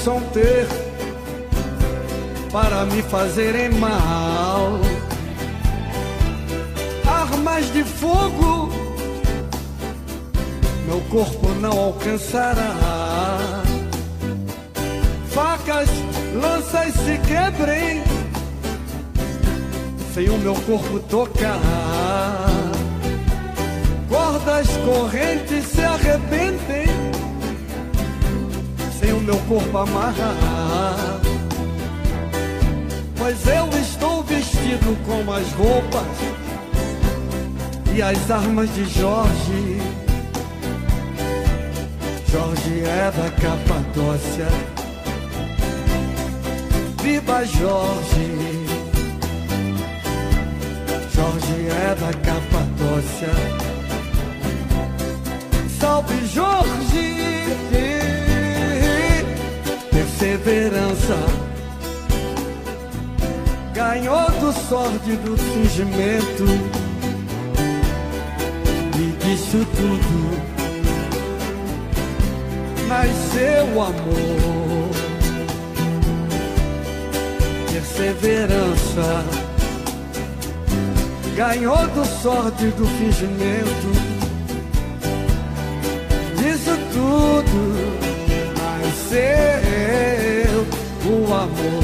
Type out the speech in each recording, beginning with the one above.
Possam ter para me fazerem mal armas de fogo meu corpo não alcançará. Facas, lanças se quebrem sem o meu corpo tocar. Cordas, correntes se arrebentem sem o meu corpo amarrar. Pois eu estou vestido com as roupas e as armas de Jorge. Jorge é da Capadócia. Viva Jorge! Jorge é da Capadócia. Salve Jorge! Perseverança. Ganhou do sórdido fingimento. E disso tudo. Nasceu amor, perseverança. Ganhou do sórdido fingimento. Disso tudo. Nasceu amor.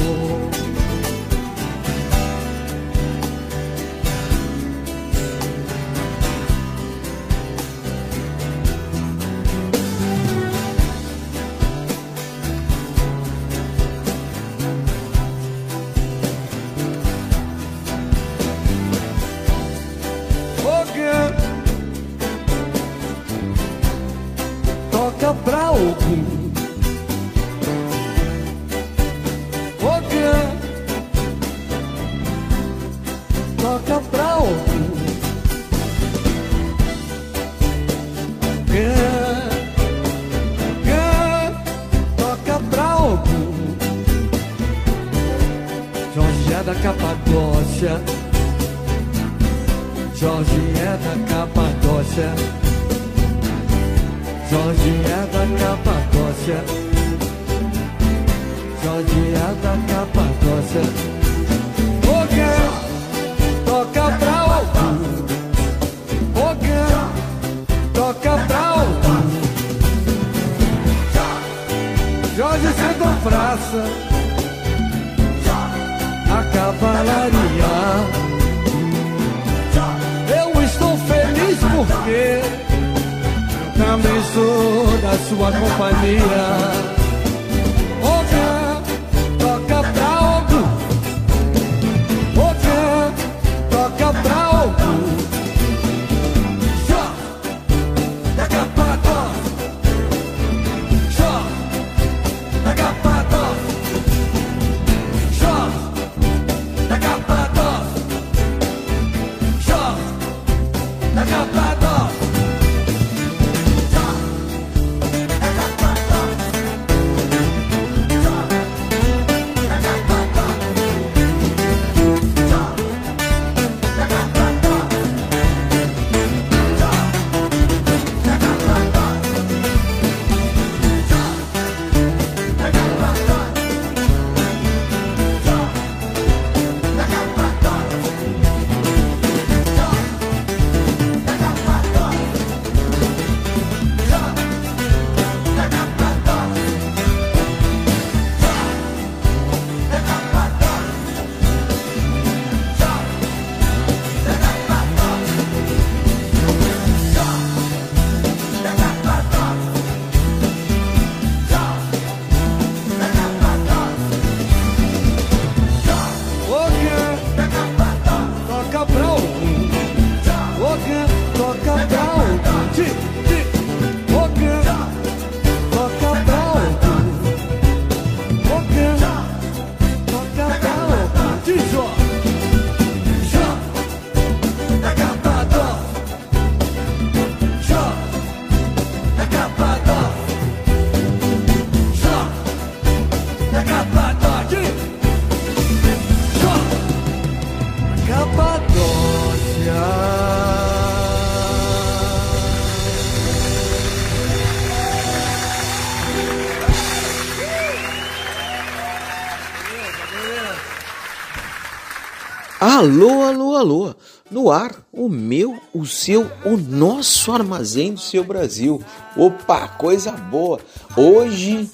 Alô, alô, alô. No ar, o meu, o seu, o nosso armazém do seu Brasil. Opa, coisa boa. Hoje,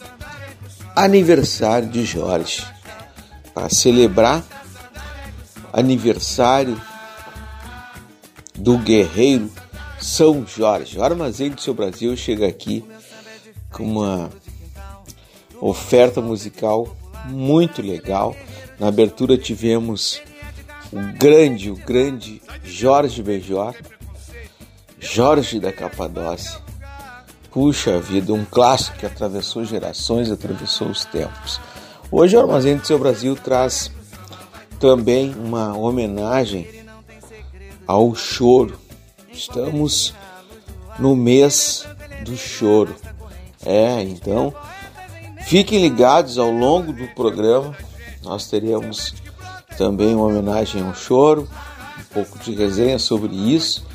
aniversário de Jorge. Para celebrar aniversário do guerreiro São Jorge. O armazém do seu Brasil chega aqui com uma oferta musical muito legal. Na abertura tivemos o grande, o grande Jorge Benjor, Jorge da Capadócia. Puxa vida, um clássico que atravessou gerações, atravessou os tempos. Hoje o Armazém do Seu Brasil traz também uma homenagem ao choro. Estamos no mês do choro. É, então fiquem ligados ao longo do programa. Nós teremos também uma homenagem ao choro, um pouco de resenha sobre isso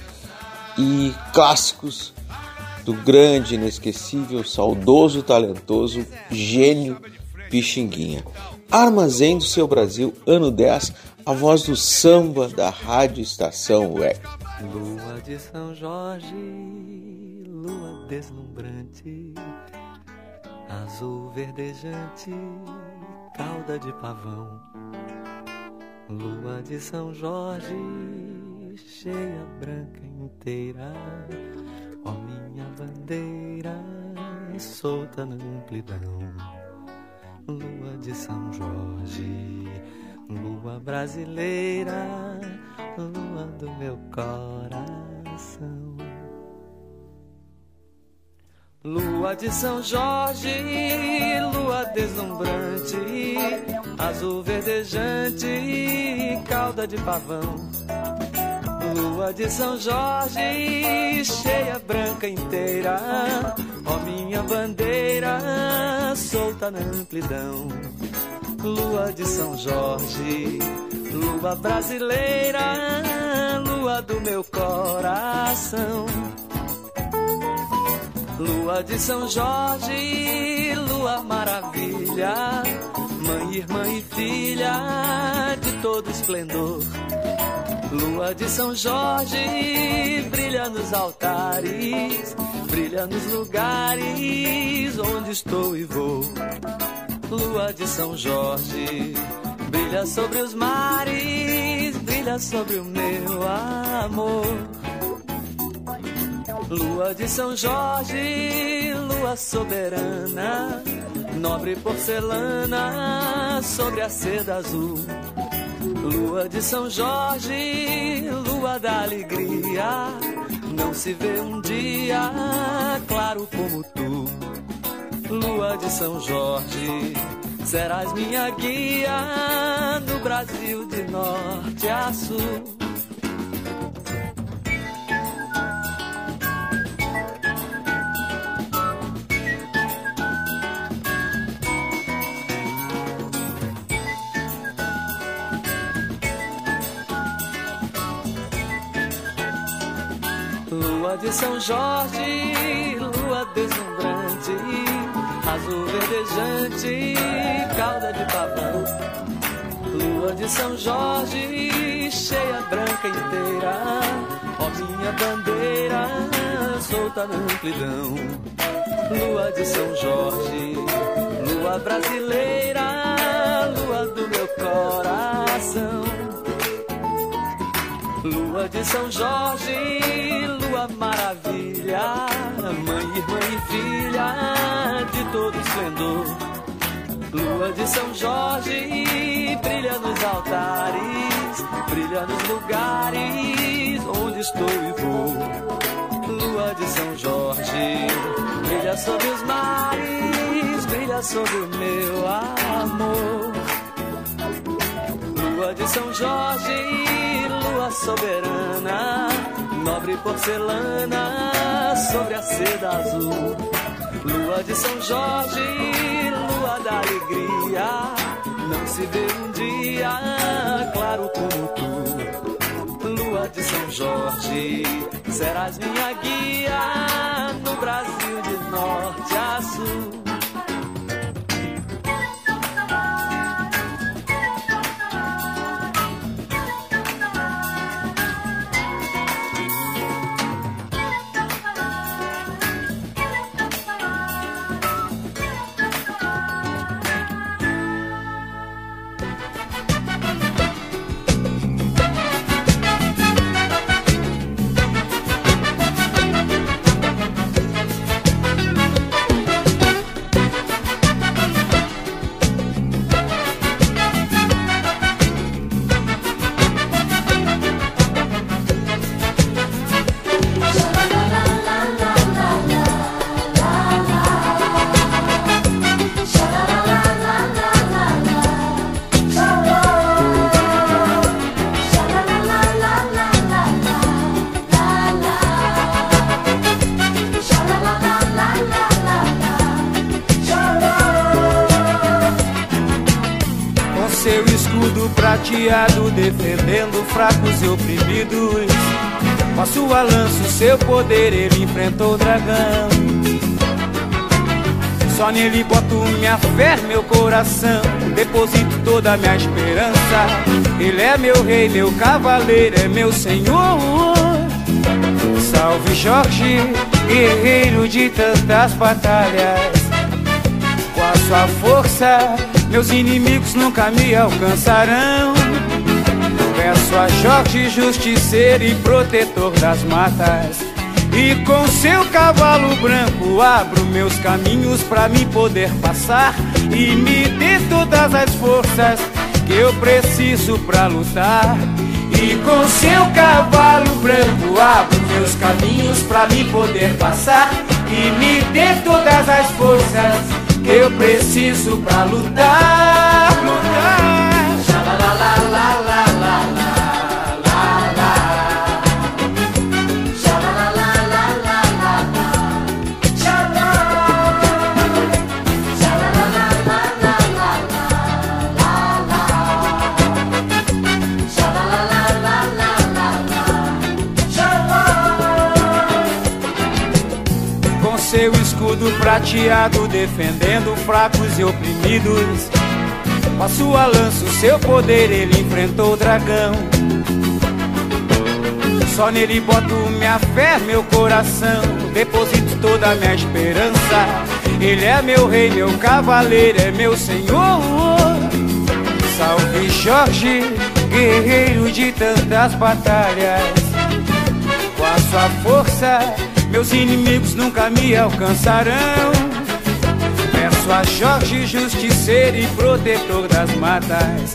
e clássicos do grande, inesquecível, saudoso, talentoso gênio Pixinguinha. Armazém do seu Brasil, ano 10, a voz do samba da Rádio Estação Web. Lua de São Jorge, lua deslumbrante, azul verdejante, cauda de pavão. Lua de São Jorge, cheia branca inteira, ó minha bandeira, solta na amplidão. Lua de São Jorge, lua brasileira, lua do meu coração. Lua de São Jorge, lua deslumbrante, azul verdejante, cauda de pavão. Lua de São Jorge, cheia branca inteira, ó minha bandeira, solta na amplidão. lua de São Jorge, lua brasileira, lua do meu coração. Lua de São Jorge, lua maravilha, mãe, irmã e filha de todo esplendor. Lua de São Jorge, brilha nos altares, brilha nos lugares onde estou e vou. Lua de São Jorge, brilha sobre os mares, brilha sobre o meu amor. Lua de São Jorge, lua soberana, nobre porcelana sobre a seda azul. Lua de São Jorge, lua da alegria, não se vê um dia claro como tu. Lua de São Jorge, serás minha guia no Brasil de norte a sul. Lua de São Jorge, lua deslumbrante, azul verdejante, cauda de pavão. Lua de São Jorge, cheia branca inteira, ó minha bandeira, solta na amplidão. Lua de São Jorge, lua brasileira, lua do meu coração. Lua de São Jorge, lua maravilha, mãe, irmã e filha de todo esplendor. Lua de São Jorge, brilha nos altares, brilha nos lugares onde estou e vou. Lua de São Jorge, brilha sobre os mares, brilha sobre o meu amor. Lua de São Jorge, lua soberana, nobre porcelana sobre a seda azul. Lua de São Jorge, lua da alegria, não se vê um dia claro como tu. Lua de São Jorge, serás minha guia no Brasil de norte a sul. Prateado defendendo fracos e oprimidos. Com a sua lança, o seu poder, ele enfrentou o dragão. Só nele boto minha fé, meu coração. Deposito toda a minha esperança. Ele é meu rei, meu cavaleiro, é meu senhor. Salve Jorge, guerreiro de tantas batalhas. Com a sua força, meus inimigos nunca me alcançarão. Peço a Jorge, justiceiro e protetor das matas. E com seu cavalo branco abro meus caminhos pra me poder passar. E me dê todas as forças que eu preciso pra lutar. E com seu cavalo branco abro meus caminhos pra me poder passar. E me dê todas as forças que eu preciso pra lutar. lutar. Escudo prateado defendendo fracos e oprimidos. Com a sua lança, o seu poder, ele enfrentou o dragão. Só nele boto minha fé, meu coração. Deposito toda a minha esperança. Ele é meu rei, meu cavaleiro, é meu senhor. Salve Jorge, guerreiro de tantas batalhas. Com a sua força, meus inimigos nunca me alcançarão. Peço a Jorge, justiceiro e protetor das matas.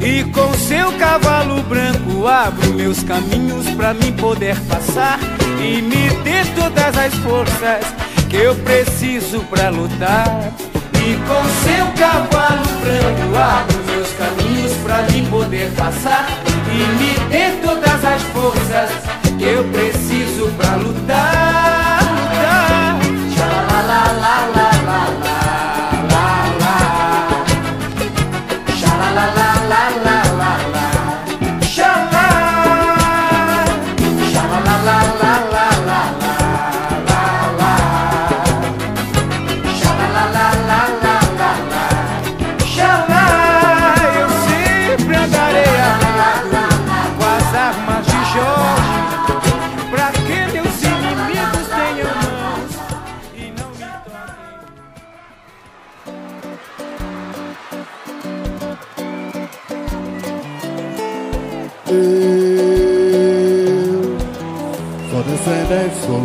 E com seu cavalo branco abro meus caminhos pra mim poder passar e me dê todas as forças que eu preciso pra lutar. E com seu cavalo branco abro meus caminhos pra mim poder passar e me dê todas as forças que eu preciso pra lutar. lutar.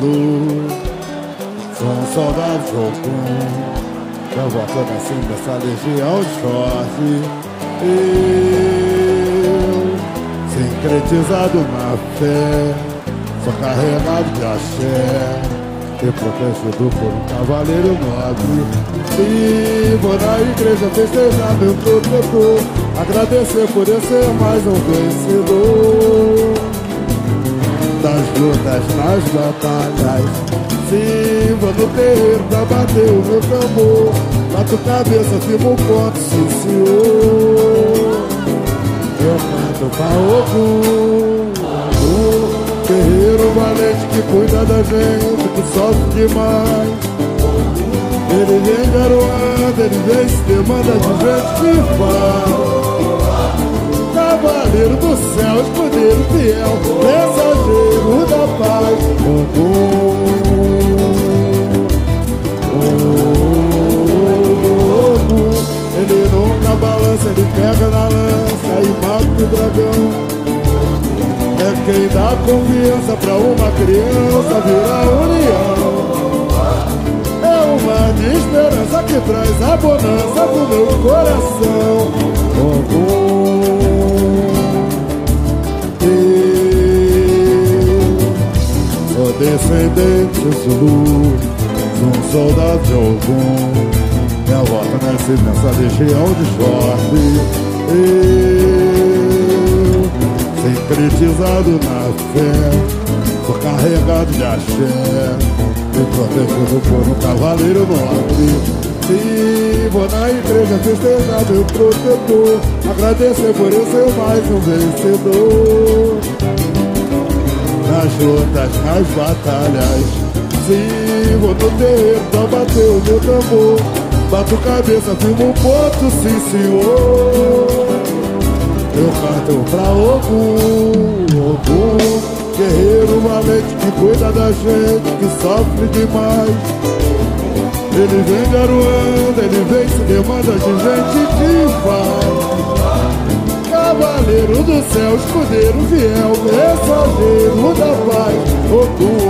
Um soldado jogum Eu volto nascendo dessa legião de sorte Eu Sincretizado na fé. Sou carregado de axé. E protegido por um cavaleiro nobre. E vou na igreja festejar meu protetor Agradecer por eu ser mais um vencedor das lutas, nas batalhas. Sirva no terreiro pra bater o meu tambor Bato cabeça, firmo o ponto, sim senhor. Eu canto pra Ogum O guerreiro valente que cuida da gente Que sofre demais. Ele vem garoando, ele vem se demanda de gente que faz Cavaleiro do céu, escudeiro fiel, mensageiro da paz. Oh, oh, oh, ele nunca balança, ele pega na lança e mata o dragão. É quem dá confiança pra uma criança virar união. É uma de esperança que traz a bonança pro meu coração. Oh, oh. Sou descendente Zulu um soldado de algum. Minha volta nasce nessa legião de sorte Eu, sincretizado na fé Sou carregado de axé E protegido por um cavaleiro nobre e vou na igreja festejar meu protetor Agradecer por eu ser mais um vencedor Nas lutas, nas batalhas. Vou no terreiro pra bater o meu tambor. Bato cabeça, firmo um ponto, sim senhor. Eu canto pra Ogum, Ogum. Guerreiro valente que cuida da gente, que sofre demais. Ele vem garoando, ele vem se demanda de gente que faz Cavaleiro do céu, escudeiro fiel, mensageiro da paz Ogum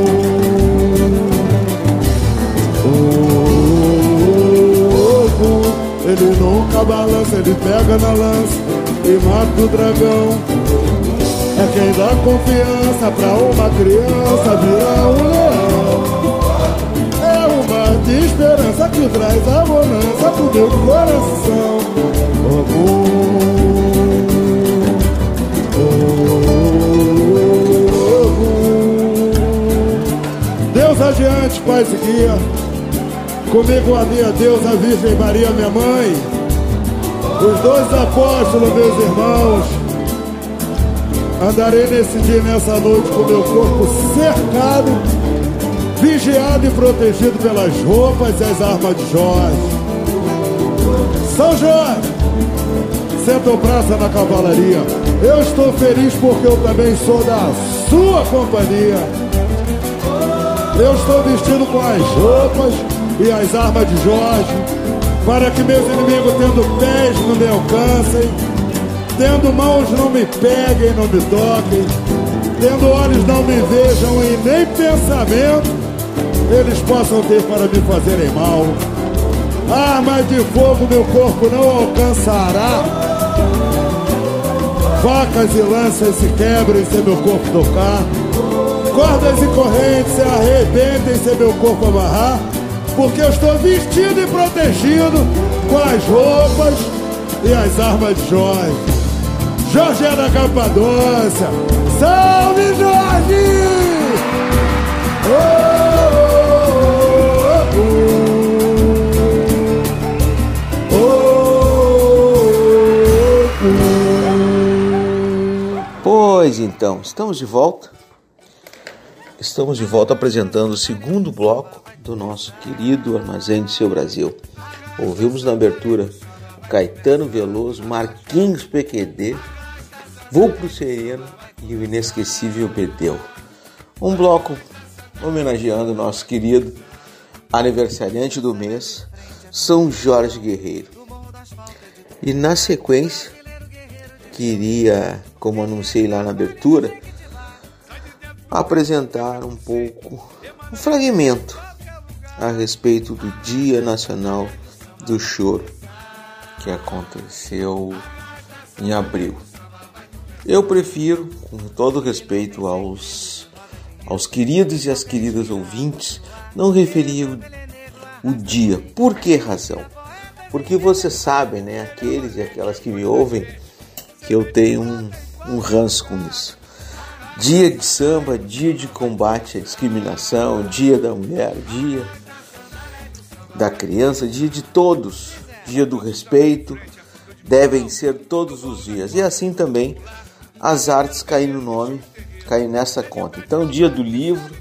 Ogum Ele nunca balança, ele pega na lança e mata o dragão. É quem dá confiança pra uma criança virar um leão. De esperança que traz a bonança pro meu coração. Ogum, Deus adiante, paz e guia. Comigo a Deus, a Virgem Maria, minha mãe. Os dois apóstolos, meus irmãos. Andarei nesse dia, nessa noite, com meu corpo cercado vigiado e protegido pelas roupas e as armas de Jorge. São Jorge, senta o braço na cavalaria. Eu estou feliz porque eu também sou da sua companhia. Eu estou vestido com as roupas e as armas de Jorge, para que meus inimigos, tendo pés, não me alcancem, tendo mãos, não me peguem, não me toquem, tendo olhos, não me vejam e nem pensamento eles possam ter para me fazerem mal. Armas de fogo meu corpo não alcançará. Facas e lanças se quebram se meu corpo tocar. Cordas e correntes se arrebentem se meu corpo amarrar. Porque eu estou vestido e protegido com as roupas e as armas de Jorge. Jorge é da Capadócia. Salve Jorge! Oh! Pois então, estamos de volta. Estamos de volta apresentando o segundo bloco do nosso querido Armazém de Seu Brasil. Ouvimos na abertura Caetano Veloso, Marquinhos PQD, Vou pro Sereno e o inesquecível Bedeu. Um bloco homenageando o nosso querido aniversariante do mês, São Jorge Guerreiro. E na sequência, queria, como anunciei lá na abertura, apresentar um pouco, um fragmento a respeito do Dia Nacional do Choro, que aconteceu em abril. Eu prefiro, com todo respeito aos, aos queridos e às queridas ouvintes, não referir o, o dia. Por que razão? Porque você sabe, né, aqueles e aquelas que me ouvem, que eu tenho um, um ranço com isso. Dia de samba, dia de combate à discriminação, dia da mulher, dia da criança, dia de todos, dia do respeito, devem ser todos os dias. E assim também as artes caem no nome, caem nessa conta. Então, dia do livro,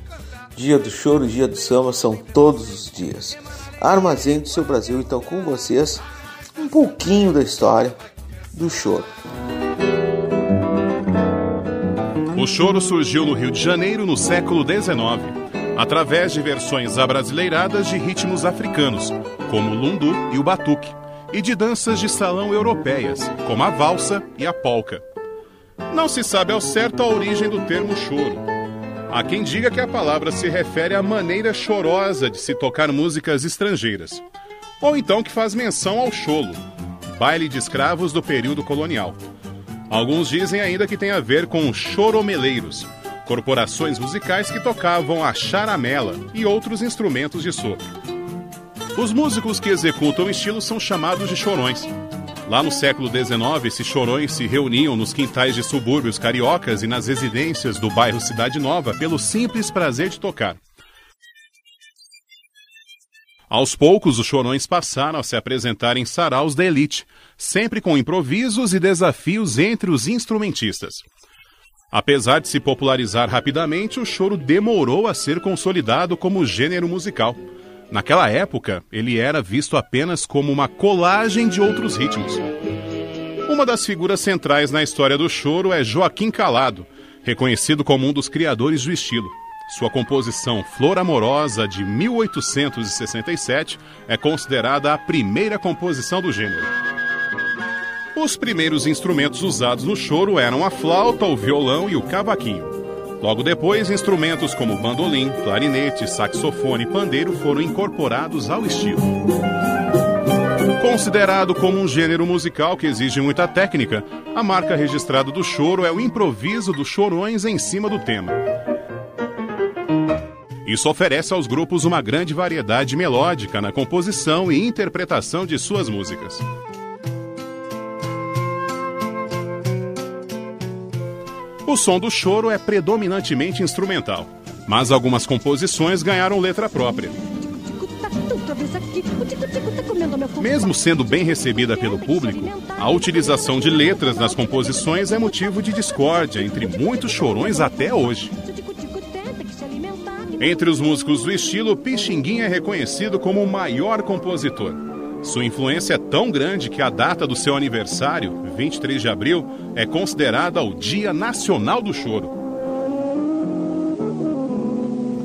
dia do choro, dia do samba são todos os dias. Armazém do seu Brasil, então com vocês, um pouquinho da história do choro. O choro surgiu no Rio de Janeiro no século XIX, através de versões abrasileiradas de ritmos africanos, como o lundu e o batuque, e de danças de salão europeias, como a valsa e a polca. Não se sabe ao certo a origem do termo choro. Há quem diga que a palavra se refere à maneira chorosa de se tocar músicas estrangeiras, ou então que faz menção ao cholo, baile de escravos do período colonial Alguns dizem ainda que tem a ver com choromeleiros, corporações musicais que tocavam a charamela e outros instrumentos de sopro. Os músicos que executam o estilo são chamados de chorões. Lá no século XIX, esses chorões se reuniam nos quintais de subúrbios cariocas e nas residências do bairro Cidade Nova pelo simples prazer de tocar. Aos poucos, os chorões passaram a se apresentar em saraus da elite, sempre com improvisos e desafios entre os instrumentistas. Apesar de se popularizar rapidamente, o choro demorou a ser consolidado como gênero musical. Naquela época, ele era visto apenas como uma colagem de outros ritmos. Uma das figuras centrais na história do choro é Joaquim Calado, reconhecido como um dos criadores do estilo. Sua composição Flor Amorosa, de 1867, é considerada a primeira composição do gênero. Os primeiros instrumentos usados no choro eram a flauta, o violão e o cavaquinho. Logo depois, instrumentos como bandolim, clarinete, saxofone e pandeiro foram incorporados ao estilo. Considerado como um gênero musical que exige muita técnica, a marca registrada do choro é o improviso dos chorões em cima do tema. Isso oferece aos grupos uma grande variedade melódica na composição e interpretação de suas músicas. O som do choro é predominantemente instrumental, mas algumas composições ganharam letra própria. Mesmo sendo bem recebida pelo público, a utilização de letras nas composições é motivo de discórdia entre muitos chorões até hoje. Entre os músicos do estilo, Pixinguinha é reconhecido como o maior compositor. Sua influência é tão grande que a data do seu aniversário, 23 de abril, é considerada o Dia Nacional do Choro.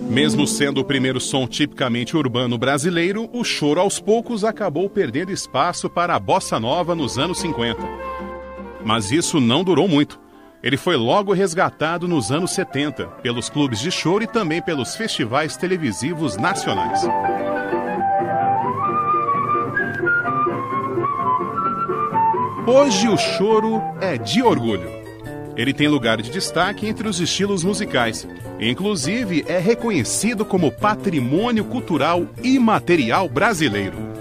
Mesmo sendo o primeiro som tipicamente urbano brasileiro, o choro aos poucos acabou perdendo espaço para a bossa nova nos anos 50. Mas isso não durou muito. Ele foi logo resgatado nos anos 70 pelos clubes de choro e também pelos festivais televisivos nacionais. Hoje o choro é de orgulho. Ele tem lugar de destaque entre os estilos musicais. Inclusive, é reconhecido como patrimônio cultural imaterial brasileiro.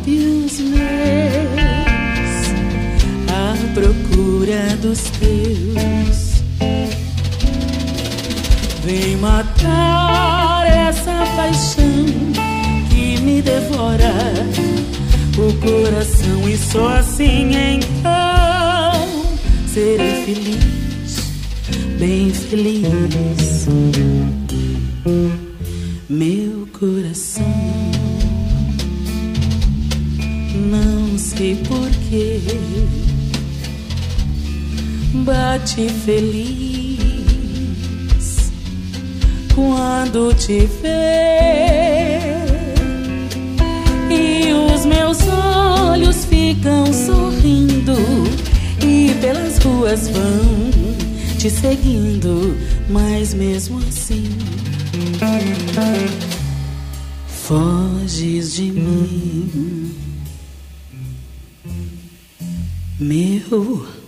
lábios meus, à procura dos teus Vem matar essa paixão que me devora o coração e só assim então serei feliz, bem feliz. Bate feliz quando te ver e os meus olhos ficam sorrindo e pelas ruas vão te seguindo, mas mesmo assim foges de mim, meu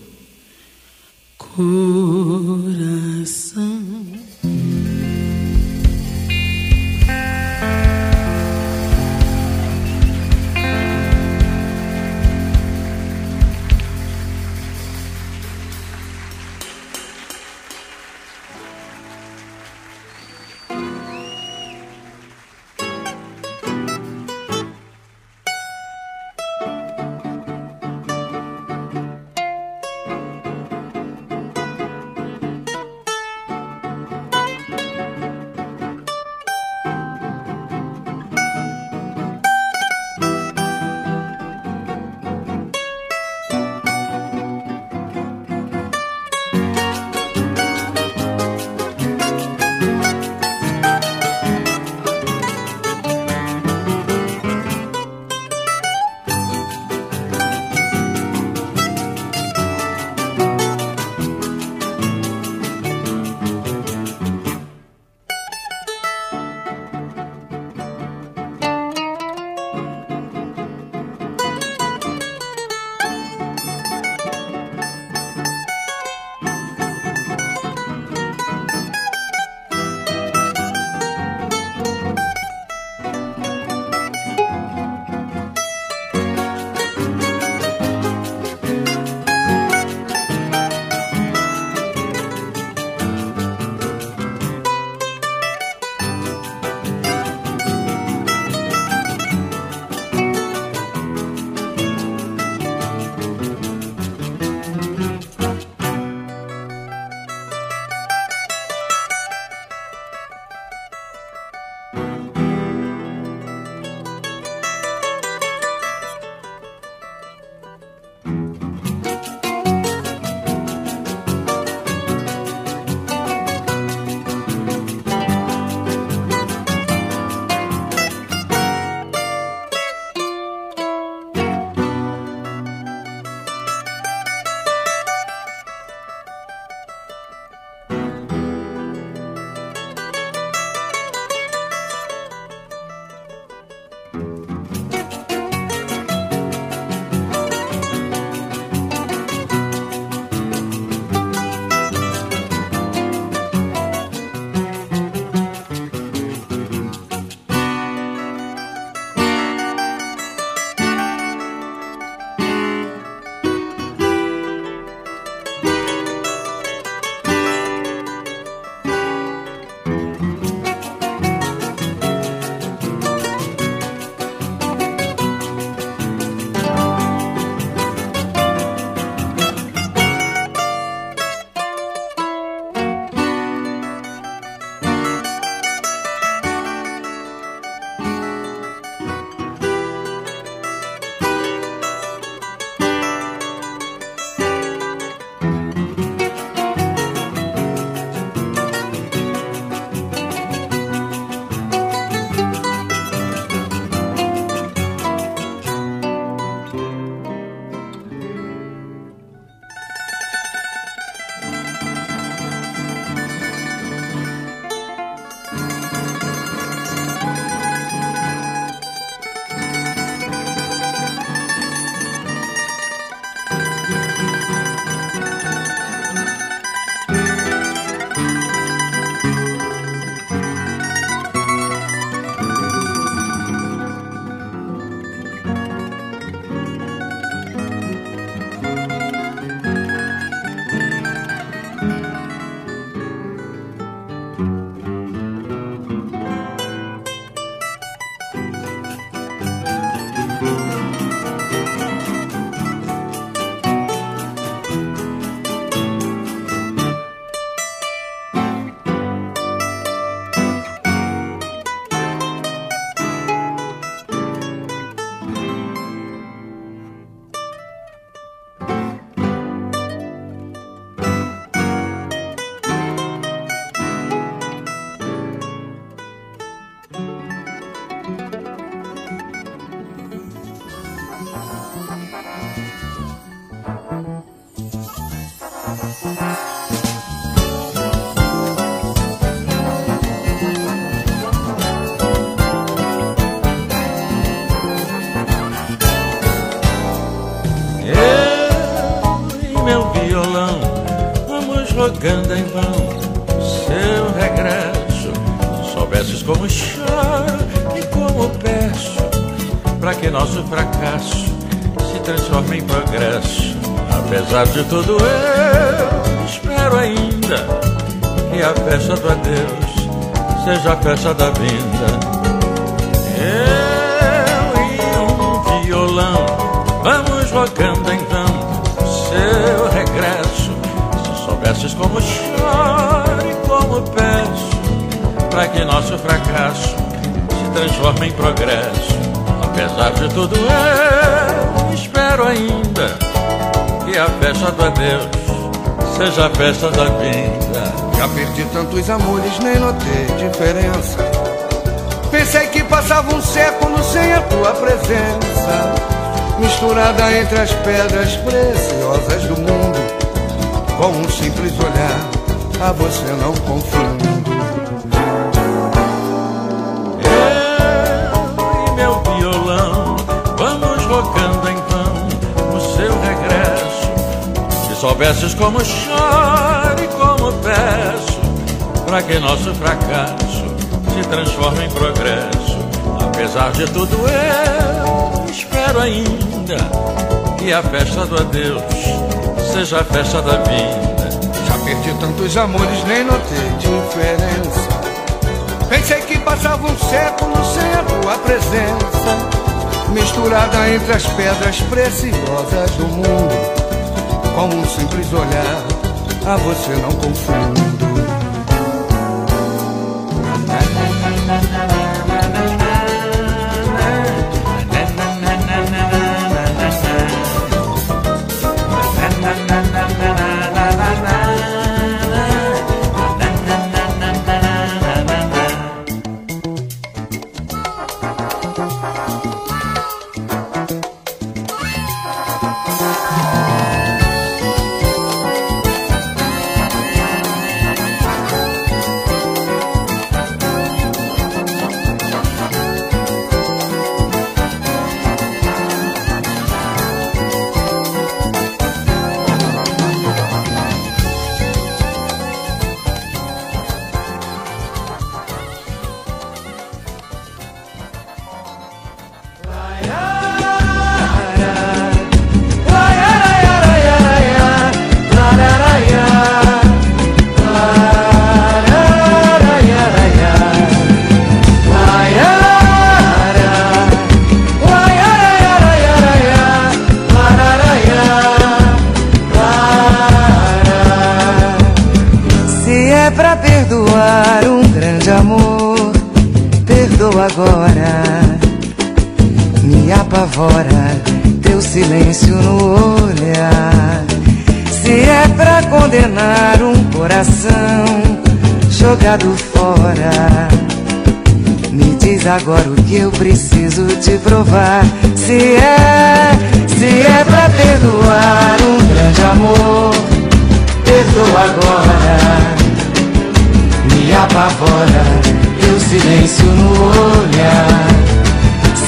rogando em vão seu regresso. Se soubesses como choro e como peço, para que nosso fracasso se transforme em progresso. Apesar de tudo, eu espero ainda que a festa do adeus seja a festa da vinda. Eu e um violão vamos rogando em soubesses como choro e como peço, para que nosso fracasso se transforme em progresso. Apesar de tudo, eu espero ainda que a festa do adeus seja a festa da vida. Já perdi tantos amores, nem notei diferença. Pensei que passava um século sem a tua presença, misturada entre as pedras preciosas do mundo com um simples olhar, a você não confundo. Eu e meu violão, vamos rocando em vão o seu regresso. Se soubesses como choro e como peço, para que nosso fracasso se transforme em progresso. Apesar de tudo, eu espero ainda que a festa do adeus seja a festa da vida. Já perdi tantos amores, nem notei diferença. Pensei que passava um século sem a tua presença. Misturada entre as pedras preciosas do mundo. Com um simples olhar, a você não confundo.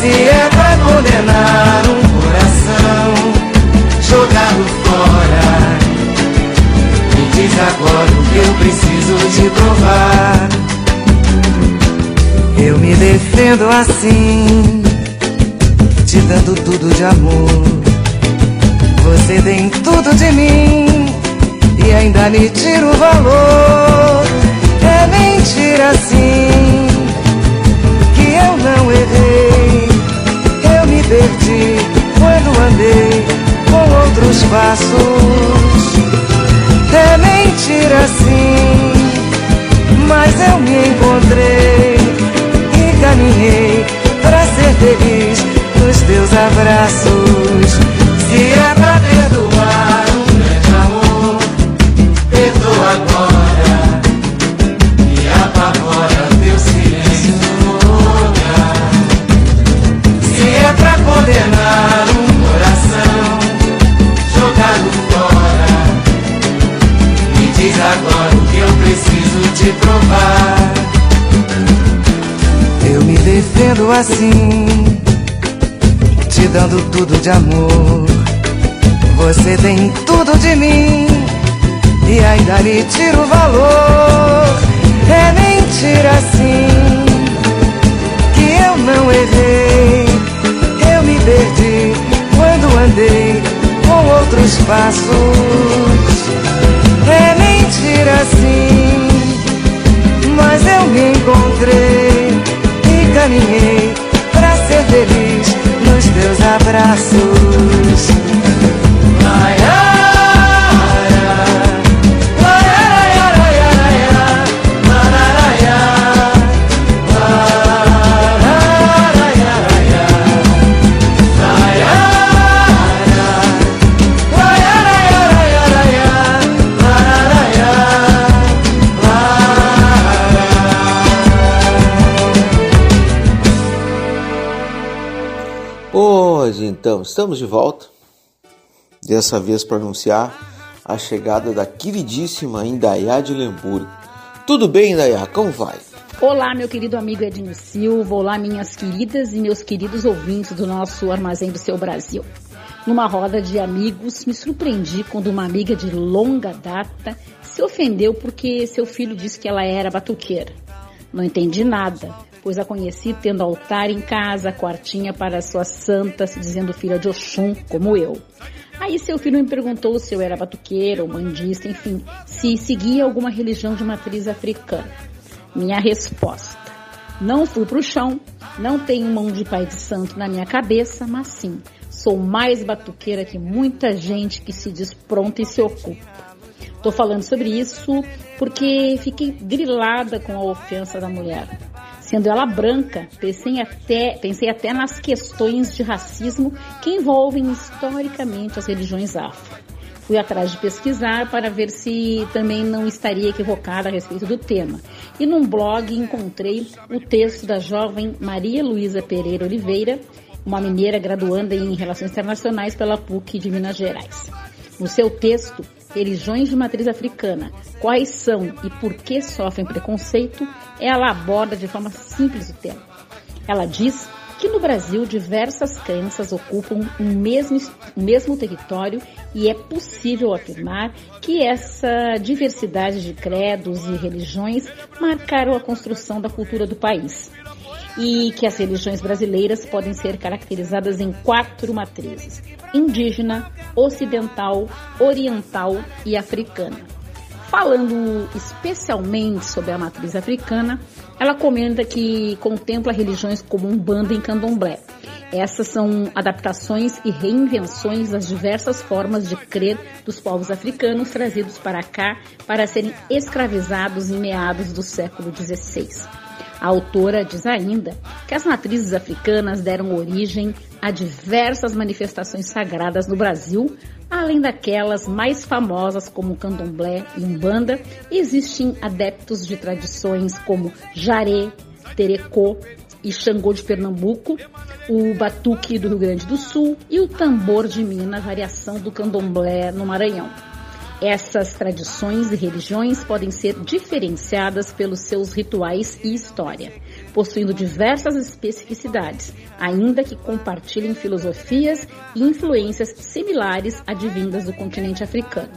Se é pra condenar um coração jogado fora, me diz agora o que eu preciso te provar. Eu me defendo assim, te dando tudo de amor. Você tem tudo de mim e ainda me tira o valor. É mentira assim que eu não errei. Perdi quando andei com outros passos. É mentira sim, mas eu me encontrei e caminhei pra ser feliz nos teus abraços. Se é pra perdoar condenar um coração jogado fora, me diz agora o que eu preciso te provar. Eu me defendo assim, te dando tudo de amor. Você tem tudo de mim e ainda me tira o valor. É mentira assim que eu não errei. Perdi quando andei com outros passos. É mentira assim, mas eu me encontrei e caminhei pra ser feliz nos teus abraços. Estamos de volta. Dessa vez para anunciar a chegada da queridíssima Indaiá de Lemburgo. Tudo bem, Indaiá? Como vai? Olá, meu querido amigo Edno Silva. Olá, minhas queridas e meus queridos ouvintes do nosso Armazém do Seu Brasil. Numa roda de amigos, me surpreendi quando uma amiga de longa data se ofendeu porque seu filho disse que ela era batuqueira. Não entendi nada, pois a conheci tendo altar em casa, quartinha para sua santa, se dizendo filha de Oxum, como eu. Aí seu filho me perguntou se eu era batuqueira ou mandista, enfim, se seguia alguma religião de matriz africana. Minha resposta: não fui pro chão, não tenho mão de pai de santo na minha cabeça, mas sim, sou mais batuqueira que muita gente que se diz pronta e se ocupa. Tô falando sobre isso porque fiquei grilada com a ofensa da mulher. Sendo ela branca, pensei até, pensei até nas questões de racismo que envolvem historicamente as religiões afro. Fui atrás de pesquisar para ver se também não estaria equivocada a respeito do tema. E num blog encontrei o texto da jovem Maria Luísa Pereira Oliveira, uma mineira graduanda em Relações Internacionais pela PUC de Minas Gerais. No seu texto, Religiões de Matriz Africana, quais são e por que sofrem preconceito, ela aborda de forma simples o tema. Ela diz que no Brasil diversas crenças ocupam um mesmo, mesmo território e é possível afirmar que essa diversidade de credos e religiões marcaram a construção da cultura do país e que as religiões brasileiras podem ser caracterizadas em quatro matrizes: indígena, ocidental, oriental e africana. Falando especialmente sobre a matriz africana, ela comenta que contempla religiões como Umbanda e Candomblé. Essas são adaptações e reinvenções das diversas formas de crer dos povos africanos trazidos para cá para serem escravizados em meados do século XVI. A autora diz ainda que as matrizes africanas deram origem a diversas manifestações sagradas no Brasil, além daquelas mais famosas como candomblé e umbanda, existem adeptos de tradições como jaré, terecô e xangô de Pernambuco, o batuque do Rio Grande do Sul e o tambor de Minas, variação do candomblé no Maranhão. Essas tradições e religiões podem ser diferenciadas pelos seus rituais e história, possuindo diversas especificidades, ainda que compartilhem filosofias e influências similares advindas do continente africano.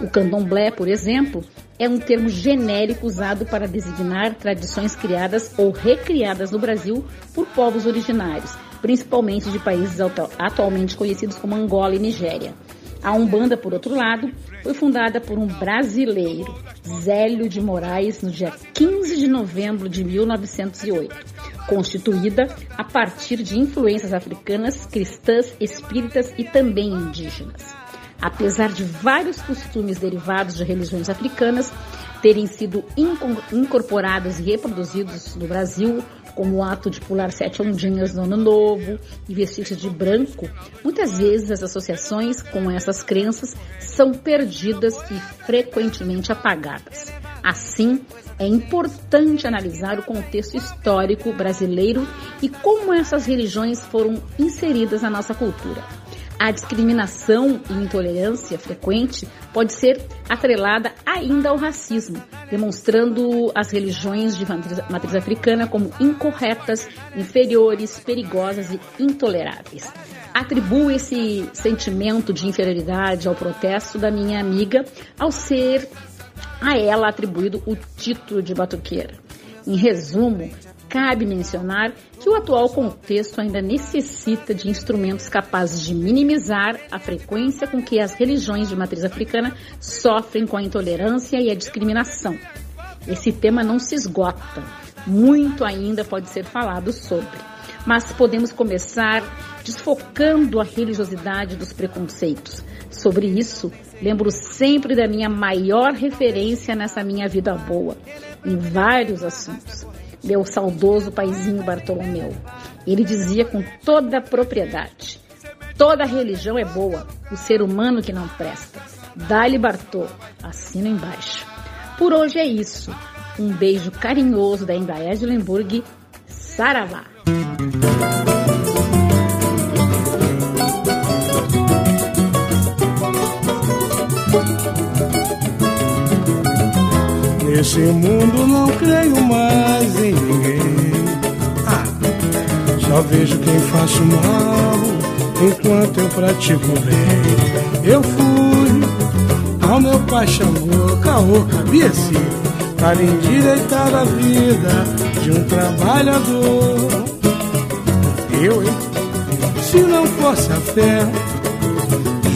O candomblé, por exemplo, é um termo genérico usado para designar tradições criadas ou recriadas no Brasil por povos originários, principalmente de países atualmente conhecidos como Angola e Nigéria. A Umbanda, por outro lado, foi fundada por um brasileiro, Zélio de Moraes, no dia 15 de novembro de 1908, constituída a partir de influências africanas, cristãs, espíritas e também indígenas. Apesar de vários costumes derivados de religiões africanas terem sido incorporados e reproduzidos no Brasil, como o ato de pular sete ondinhas no ano novo e vestir-se de branco, muitas vezes as associações com essas crenças são perdidas e frequentemente apagadas. Assim, é importante analisar o contexto histórico brasileiro e como essas religiões foram inseridas na nossa cultura. A discriminação e intolerância frequente pode ser atrelada ainda ao racismo, demonstrando as religiões de matriz africana como incorretas, inferiores, perigosas e intoleráveis. Atribuo esse sentimento de inferioridade ao protesto da minha amiga ao ser a ela atribuído o título de batuqueira. Em resumo, cabe mencionar que o atual contexto ainda necessita de instrumentos capazes de minimizar a frequência com que as religiões de matriz africana sofrem com a intolerância e a discriminação. Esse tema não se esgota, muito ainda pode ser falado sobre, mas podemos começar desfocando a religiosidade dos preconceitos. Sobre isso, lembro sempre da minha maior referência nessa minha vida boa, em vários assuntos meu saudoso paizinho Bartolomeu. Ele dizia com toda propriedade: toda religião é boa, o ser humano que não presta. Dá-lhe Bartô, assina embaixo. Por hoje é isso. Um beijo carinhoso da Embraer de Lemburg. Saravá! Nesse mundo não creio mais em ninguém. Ah, só vejo quem faço mal enquanto eu pratico bem. Eu fui ao meu pai chamou, caô, cabeça, para endireitar a vida de um trabalhador. Eu, hein? Se não fosse a fé,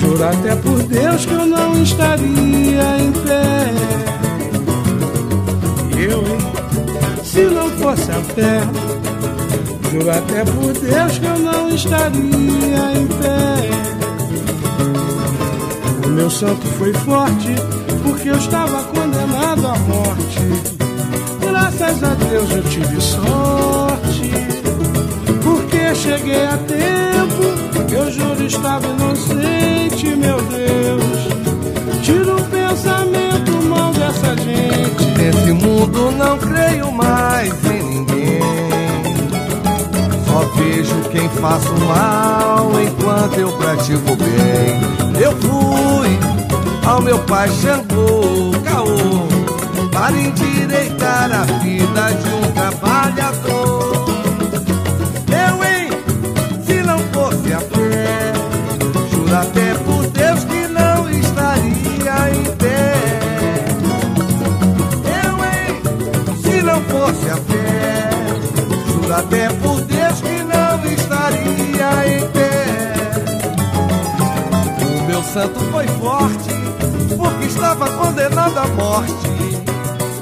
juro até por Deus que eu não estaria em pé hein? Se não fosse a fé, juro até por Deus que eu não estaria em pé. O meu santo foi forte, porque eu estava condenado à morte. Graças a Deus eu tive sorte, porque cheguei a tempo. Eu juro estava inocente, meu Deus. Tira o pensamento mal dessa gente. Nesse mundo não creio mais em ninguém. Só vejo quem faço mal enquanto eu pratico bem. Eu fui ao meu pai Xangô, caô, para endireitar a vida de um trabalhador. Até por Deus que não estaria em pé. O meu santo foi forte, porque estava condenado à morte.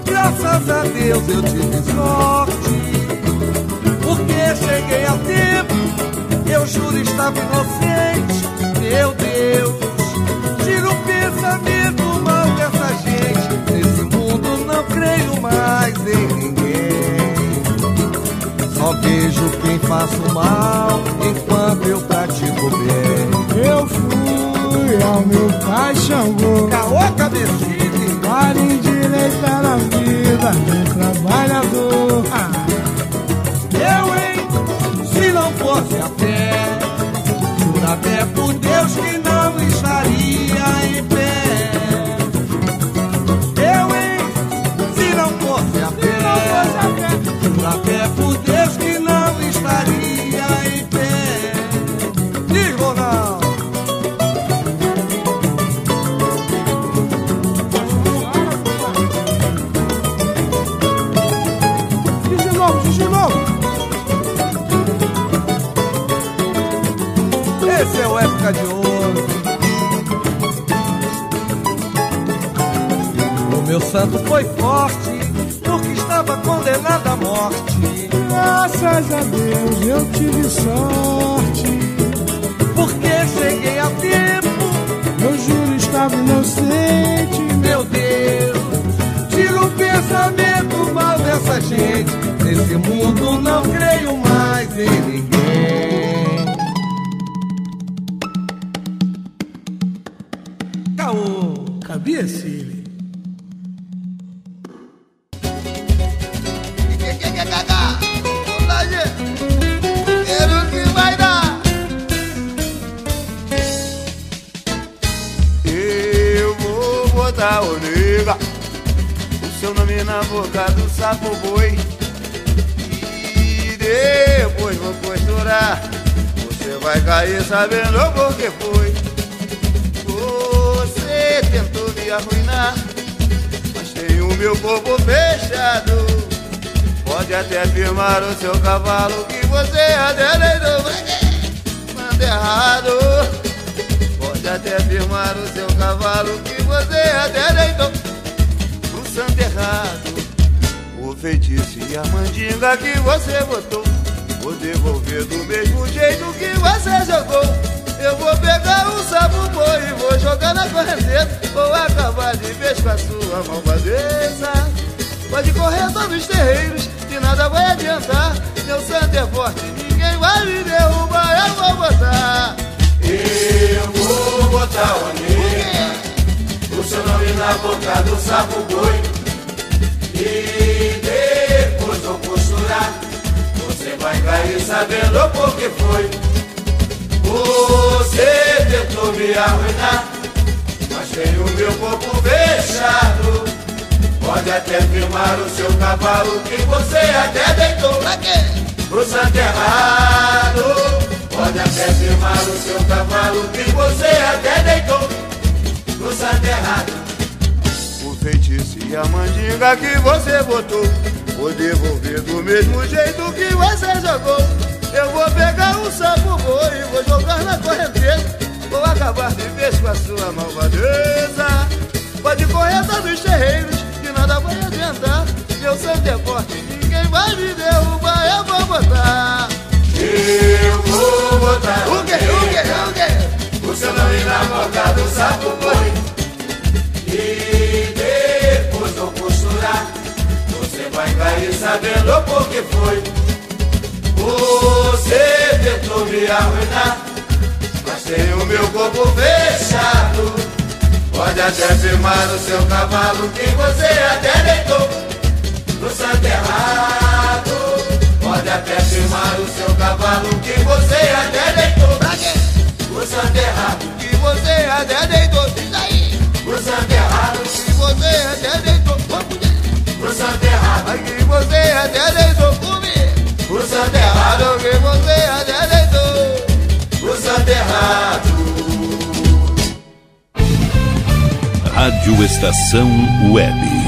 Graças a Deus eu tive sorte, porque cheguei a tempo. Eu juro estava inocente, meu Deus. Tira o pensamento mal dessa gente. Nesse mundo não creio mais em ninguém. Vejo quem faço mal enquanto eu pratico bem. Eu fui ao meu pai Xangô. Caô, cabecinha. Para endireitar a vida do trabalhador. Ah. Eu, hein? Se não fosse a fé, juro até por Deus que santo foi forte, porque estava condenado à morte. Graças a Deus eu tive sorte. Porque cheguei a tempo, Eu juro estava inocente. meu Deus. Tira o pensamento mal dessa gente. Nesse mundo não creio mais em ninguém. Caô. Cabeça, Quero boca do sapo boi. E depois vou costurar. Você vai cair sabendo por que foi. Você tentou me arruinar, mas tem o meu corpo fechado. Pode até firmar o seu cavalo que você até deitou manda errado. Pode até firmar o seu cavalo que você até deitou santo errado. Feitiço e a mandinga que você botou, vou devolver do mesmo jeito que você jogou. Eu vou pegar um sapo boi e vou jogar na correnteza. Vou acabar de vez com a sua malvadeza. Pode correr todos os terreiros, que nada vai adiantar. Meu santo é forte, ninguém vai me derrubar. Eu vou botar. Eu vou botar o nega, o seu nome na boca do sapo boi. E depois vou costurar, você vai cair sabendo por que foi. Você tentou me arruinar, mas tem o meu corpo fechado. Pode até firmar o seu cavalo que você até deitou pro santo errado. Pode até firmar o seu cavalo que você até deitou pro santo errado. O feitiço e a mandinga que você botou, vou devolver do mesmo jeito que você jogou. Eu vou pegar um sapo boi e vou jogar na correnteza. Vou acabar de vez com a sua malvadeza. Pode correr todos os terreiros, que nada vai adiantar. Meu santo é forte, ninguém vai me derrubar. Eu vou botar. Eu vou botar O que, o que, o que? o seu nome na boca do sapo boi. E costurar, você vai cair sabendo por que foi. Você tentou me arruinar, Mas tem o meu corpo fechado. pode até firmar o seu cavalo que você até deitou no santo errado. Pode até firmar o seu cavalo que você até deitou no santo errado. Que você até deitou, diz aí. No santo errado, Que você até deitou, no santo errado, você até deitou comigo. no santo errado, Que você até deitou. no santo errado. Rádio Estação Web.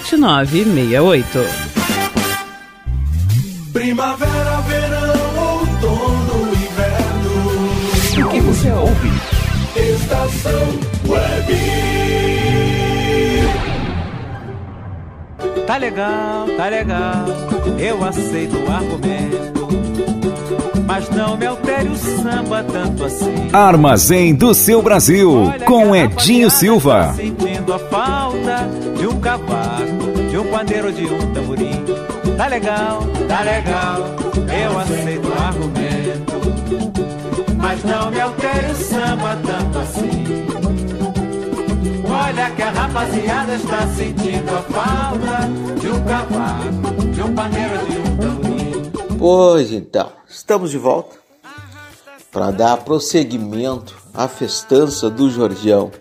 7968. Primavera, verão, outono, inverno. O que você ouve? Estação Web. Tá legal, tá legal, eu aceito o argumento. Mas não me altere o samba tanto assim. Armazém do seu Brasil, com Edinho Silva. Sentindo a falta de um cavaco, de um pandeiro, de um tamborim. Tá legal, tá legal, eu aceito o argumento. Mas não me altere o samba tanto assim. Olha que a rapaziada está sentindo a falta de um cavaco, de um pandeiro, de um tamborim. Pois então, estamos de volta para dar prosseguimento à festança do Jordião.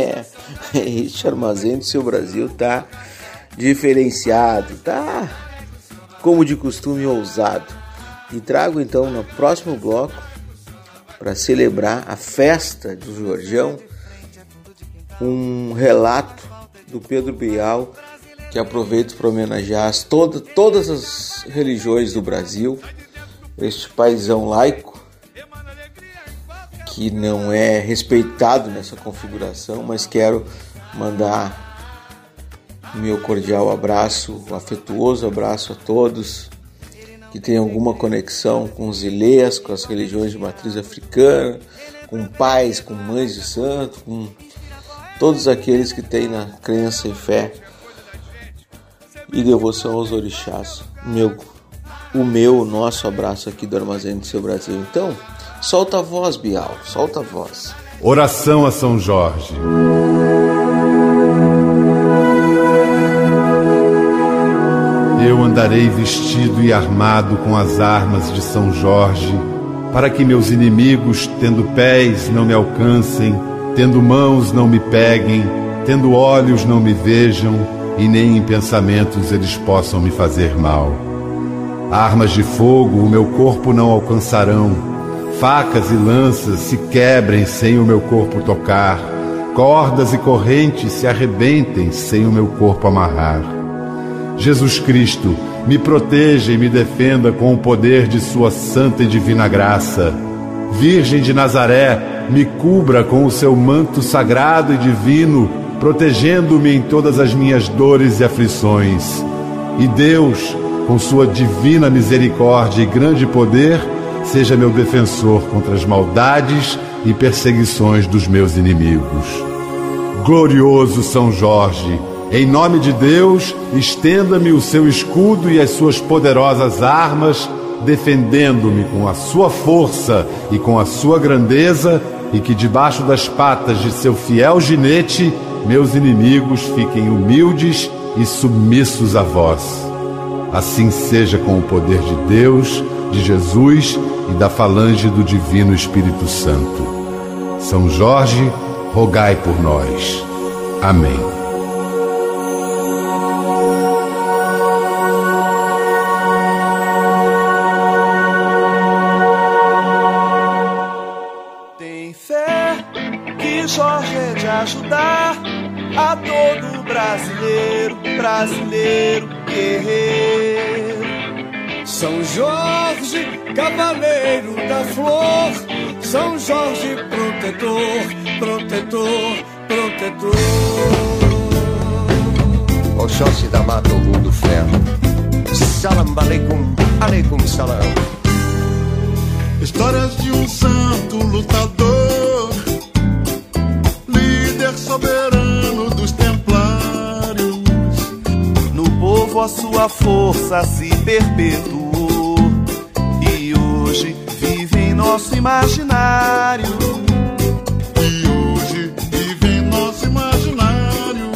este armazém do seu Brasil tá diferenciado, tá como de costume ousado. E trago então no próximo bloco para celebrar a festa do Jordião um relato do Pedro Bial que aproveito para homenagear toda, todas as religiões do Brasil, este paisão laico que não é respeitado nessa configuração, mas quero mandar meu cordial abraço, um afetuoso abraço a todos que têm alguma conexão com os ilês, com as religiões de matriz africana, com pais, com mães de santo, com todos aqueles que têm na crença e fé e devoção aos orixás. Meu, o meu, o nosso abraço aqui do Armazém do Seu Brasil. Então, solta a voz, Bial, solta a voz. Oração a São Jorge. Eu andarei vestido e armado com as armas de São Jorge, para que meus inimigos, tendo pés, não me alcancem, tendo mãos, não me peguem, tendo olhos, não me vejam, e nem em pensamentos eles possam me fazer mal. Armas de fogo o meu corpo não alcançarão, facas e lanças se quebrem sem o meu corpo tocar, cordas e correntes se arrebentem sem o meu corpo amarrar. Jesus Cristo, me proteja e me defenda com o poder de Sua santa e divina graça. Virgem de Nazaré, me cubra com o seu manto sagrado e divino, protegendo-me em todas as minhas dores e aflições. E Deus, com sua divina misericórdia e grande poder, seja meu defensor contra as maldades e perseguições dos meus inimigos. Glorioso São Jorge, em nome de Deus, estenda-me o seu escudo e as suas poderosas armas, defendendo-me com a sua força e com a sua grandeza, e que debaixo das patas de seu fiel ginete, meus inimigos fiquem humildes e submissos a vós. Assim seja com o poder de Deus, de Jesus e da falange do Divino Espírito Santo. São Jorge, rogai por nós. Amém. Brasileiro, guerreiro. São Jorge, cavaleiro da flor, São Jorge, protetor, protetor, protetor. Oxóssi da mata, ogum do ferro. Salam aleikum, aleikum salam. Histórias de um santo lutador, líder soberano A sua força se perpetuou e hoje vive em nosso imaginário. E hoje vive em nosso imaginário.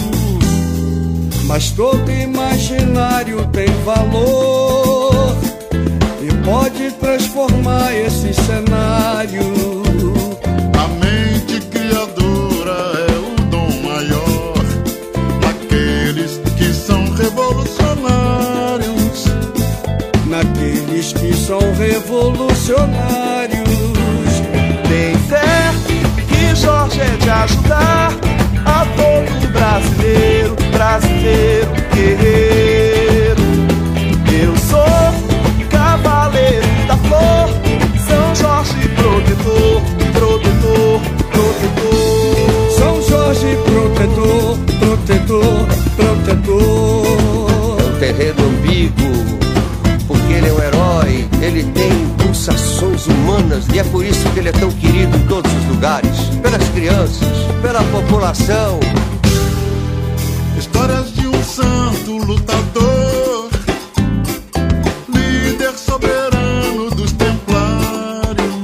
Mas todo imaginário tem valor e pode transformar esse cenário. A revolucionários. Tem fé que Jorge é de ajudar a todo brasileiro, brasileiro guerreiro. Eu sou cavaleiro da flor, São Jorge protetor, protetor, protetor. São Jorge protetor, protetor, protetor. É um terreno ambíguo, e é por isso que ele é tão querido em todos os lugares pelas crianças, pela população. Histórias de um santo lutador, líder soberano dos templários.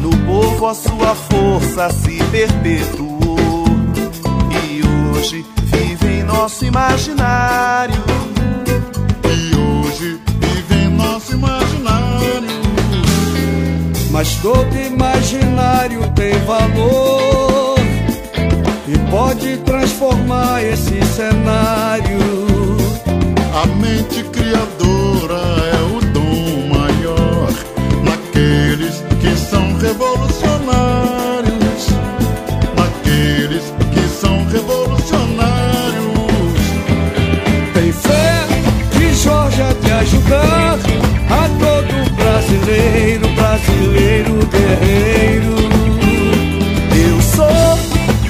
No povo a sua força se perpetuou e hoje vive em nosso imaginário. Mas todo imaginário tem valor e pode transformar esse cenário. A mente criadora é o dom maior naqueles que são revolucionários. Naqueles que são revolucionários. Tem fé que Jorge há de ajudar a todo brasileiro, brasileiro guerreiro. Eu sou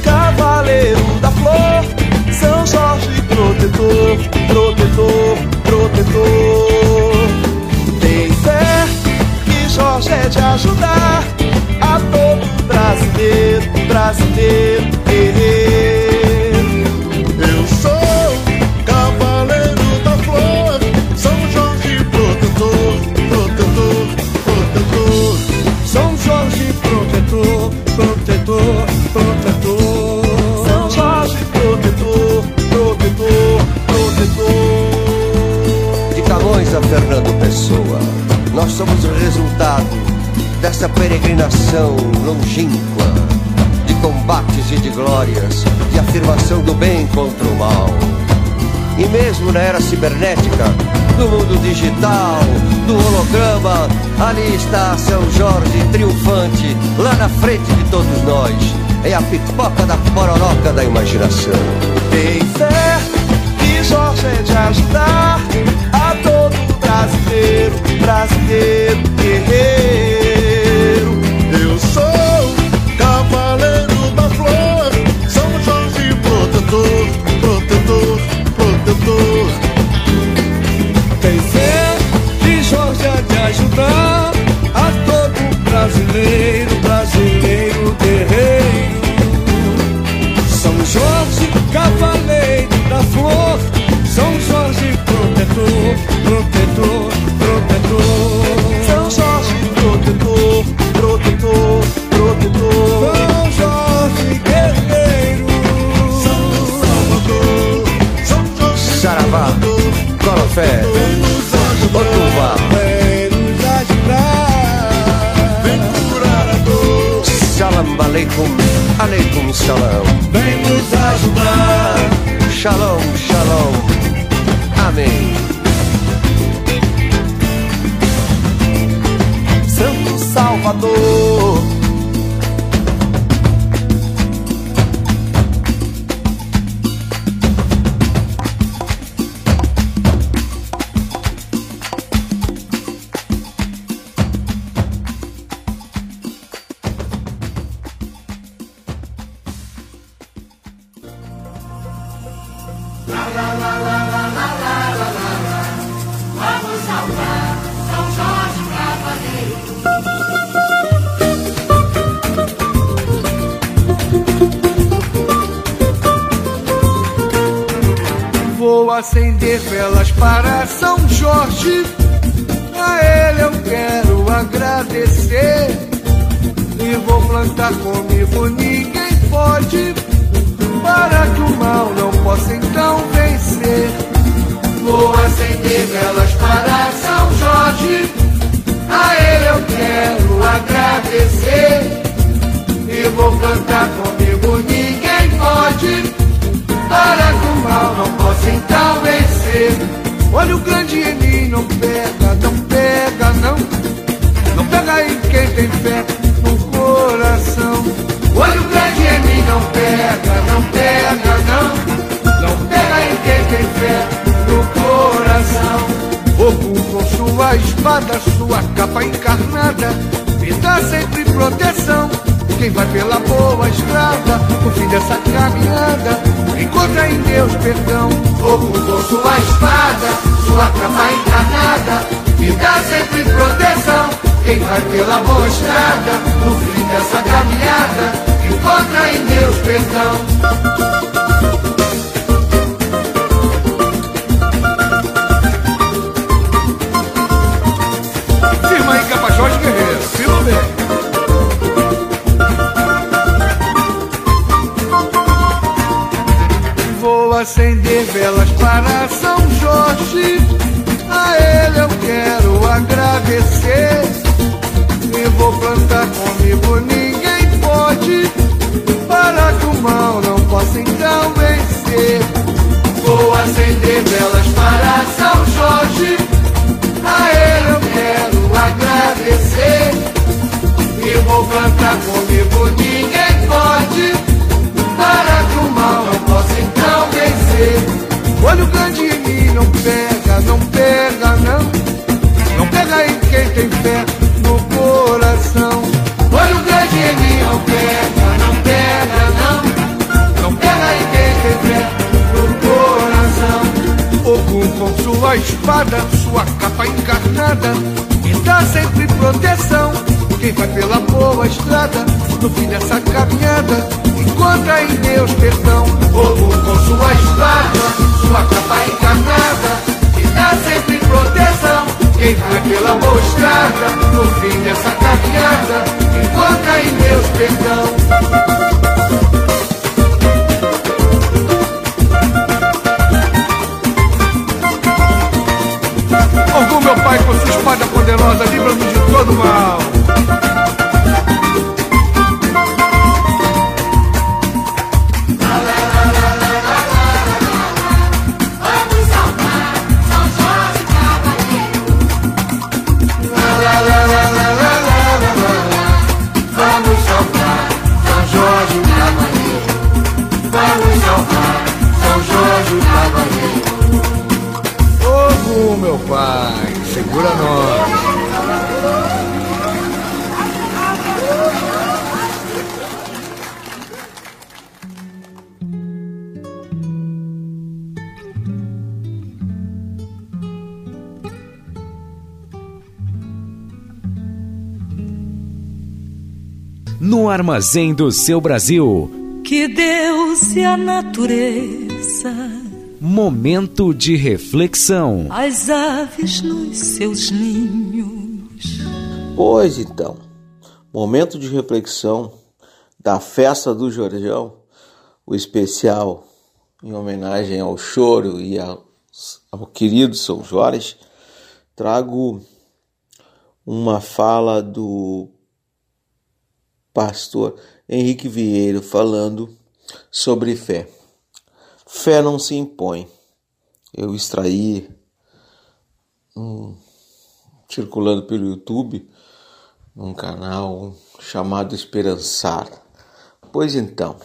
cavaleiro da flor, São Jorge protetor, protetor, protetor. Tem fé que Jorge é de ajudar a todo brasileiro, brasileiro Fernando Pessoa. Nós somos o resultado dessa peregrinação longínqua de combates e de glórias, de afirmação do bem contra o mal. E mesmo na era cibernética, do mundo digital, do holograma, ali está São Jorge triunfante, lá na frente de todos nós. É a pipoca da pororoca da imaginação. Tem fé que Jorge te ajudar. Espada, sua capa encarnada, que dá sempre proteção. Quem vai pela boa estrada, no fim dessa caminhada, encontra em Deus perdão. Como com sua espada, sua capa encarnada, que dá sempre proteção. Quem vai pela boa estrada, no fim dessa caminhada, encontra em Deus perdão. todo mal. Armazém do seu Brasil. Que Deus e a natureza, Momento de reflexão. as aves nos seus ninhos. Pois então, momento de reflexão da festa do Jorjão, o especial em homenagem ao choro e ao, ao querido São Jorge, trago uma fala do pastor Henrique Vieira falando sobre fé. Fé não se impõe. Eu extraí um, circulando pelo YouTube num canal chamado Esperançar. Pois então,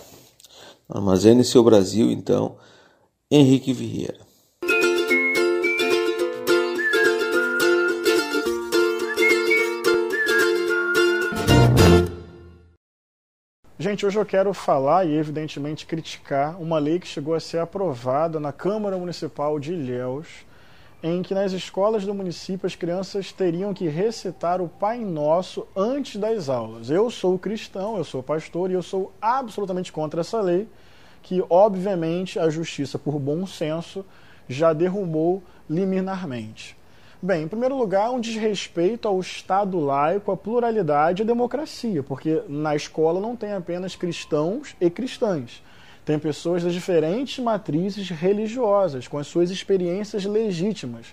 Armazene seu Brasil, então, Henrique Vieira. Gente, hoje eu quero falar e, evidentemente, criticar uma lei que chegou a ser aprovada na Câmara Municipal de Ilhéus, em que nas escolas do município as crianças teriam que recitar o Pai Nosso antes das aulas. Eu sou cristão, eu sou pastor e eu sou absolutamente contra essa lei, que, obviamente, a justiça, por bom senso, já derrubou liminarmente. Bem, em primeiro lugar, um desrespeito ao Estado laico, à pluralidade e à democracia, porque na escola não tem apenas cristãos e cristãs. Tem pessoas das diferentes matrizes religiosas, com as suas experiências legítimas.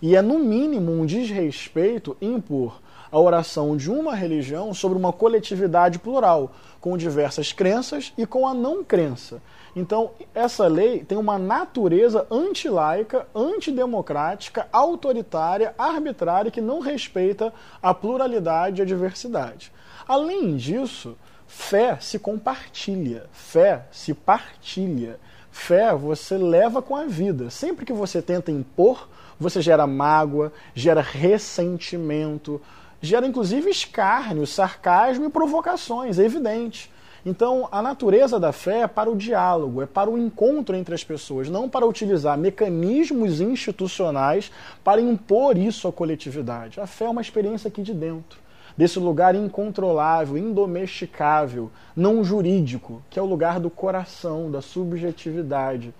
E é, no mínimo, um desrespeito impor a oração de uma religião sobre uma coletividade plural, com diversas crenças e com a não crença. Então, essa lei tem uma natureza antilaica, antidemocrática, autoritária, arbitrária, que não respeita a pluralidade e a diversidade. Além disso, fé se compartilha, fé se partilha. Fé você leva com a vida. Sempre que você tenta impor, você gera mágoa, gera ressentimento, gera inclusive escárnio, sarcasmo e provocações, é evidente. Então, a natureza da fé é para o diálogo, é para o encontro entre as pessoas, não para utilizar mecanismos institucionais para impor isso à coletividade. A fé é uma experiência aqui de dentro, desse lugar incontrolável, indomesticável, não jurídico, que é o lugar do coração, da subjetividade.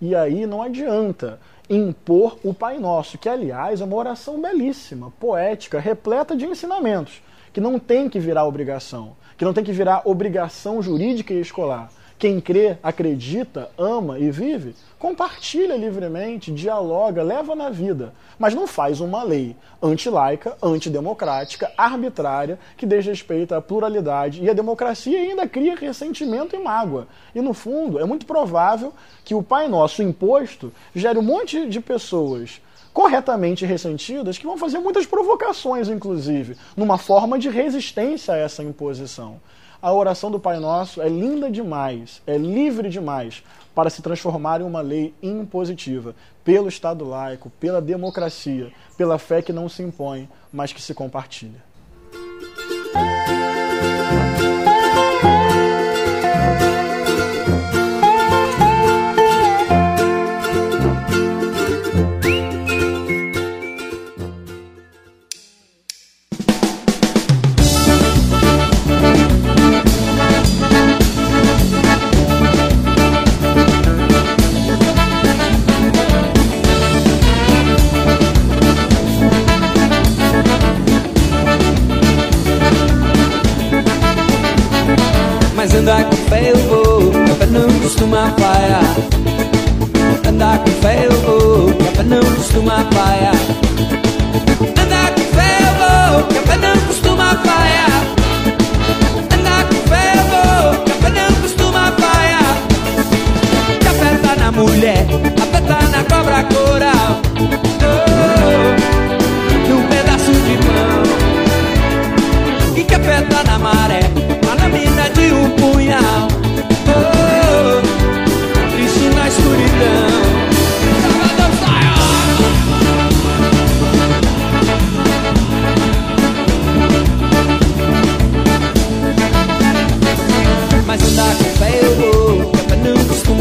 E aí não adianta impor o Pai Nosso, que aliás é uma oração belíssima, poética, repleta de ensinamentos, que não tem que virar obrigação que não tem que virar obrigação jurídica e escolar. Quem crê, acredita, ama e vive, compartilha livremente, dialoga, leva na vida, mas não faz uma lei antilaica, antidemocrática, arbitrária, que desrespeita a pluralidade e a democracia e ainda cria ressentimento e mágoa. E no fundo, é muito provável que o Pai Nosso imposto gere um monte de pessoas corretamente ressentidas que vão fazer muitas provocações, inclusive, numa forma de resistência a essa imposição. A oração do Pai Nosso é linda demais, é livre demais para se transformar em uma lei impositiva pelo Estado laico, pela democracia, pela fé que não se impõe, mas que se compartilha. Mas andar com fé eu vou, café não costuma falhar. Andar com fé eu vou, café não costuma falhar. Andar com fé eu vou, café não costuma falhar. Andar com fé eu vou, café não costuma. Café tá na mulher, tá na cobra coral. Oh, num pedaço de pão. E café tá na maré,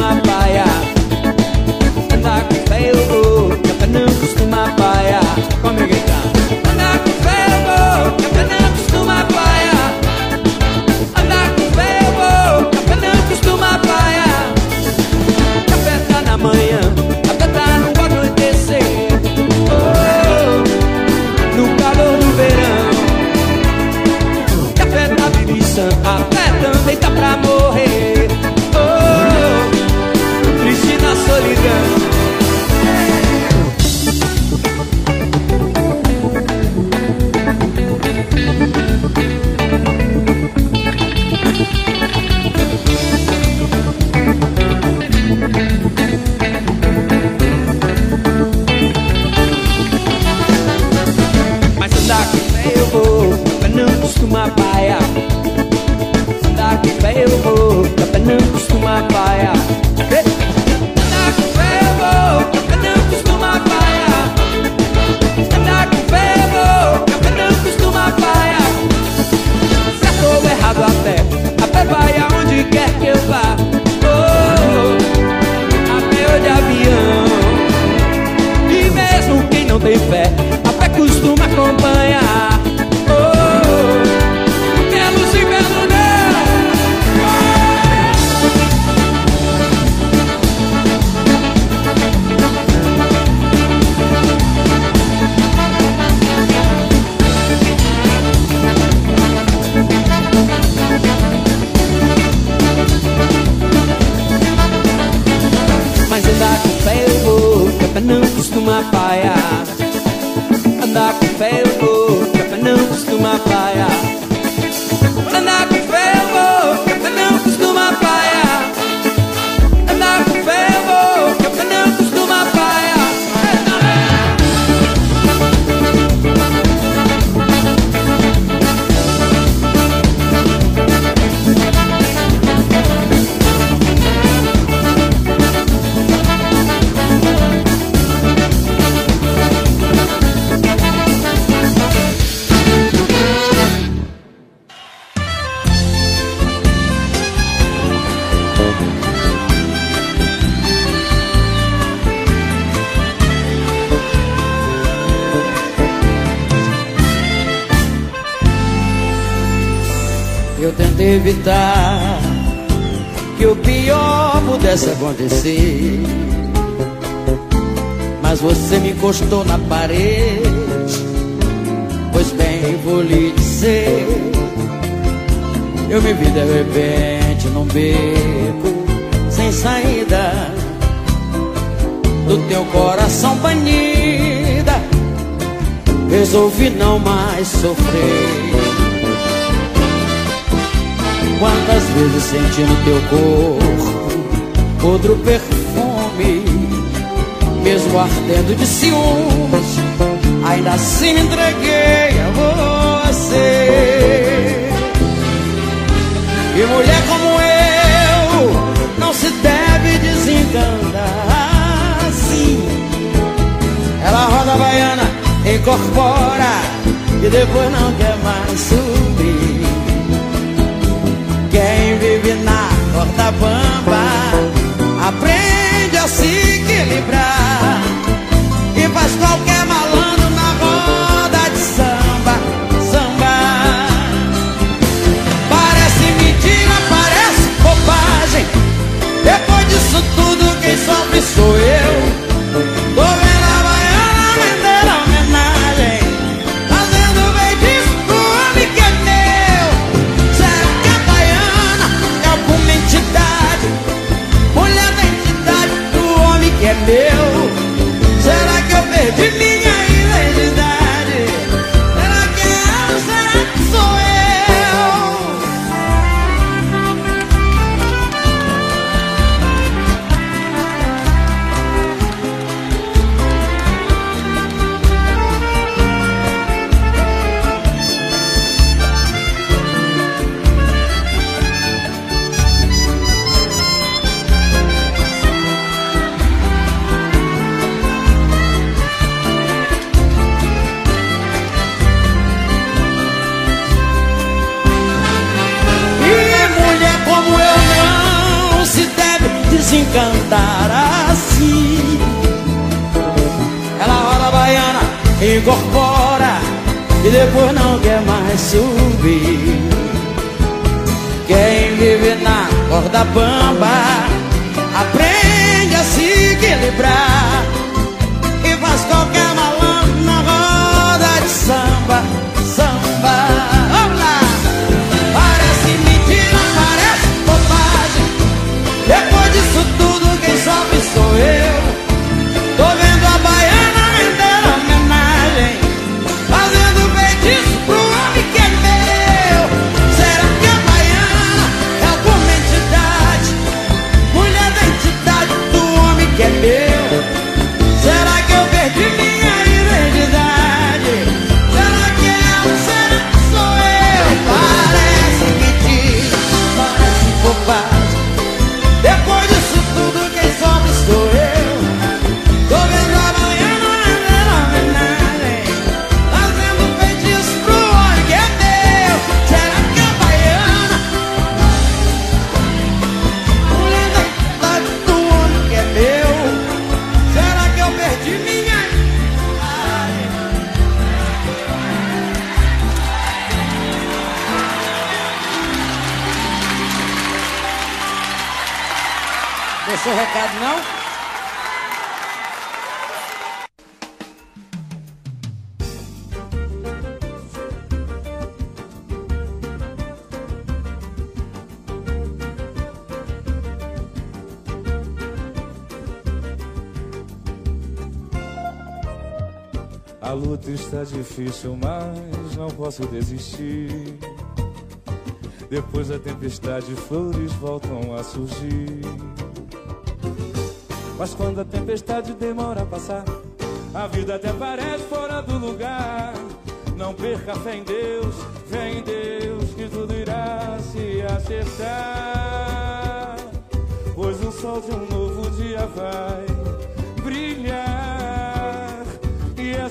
my body.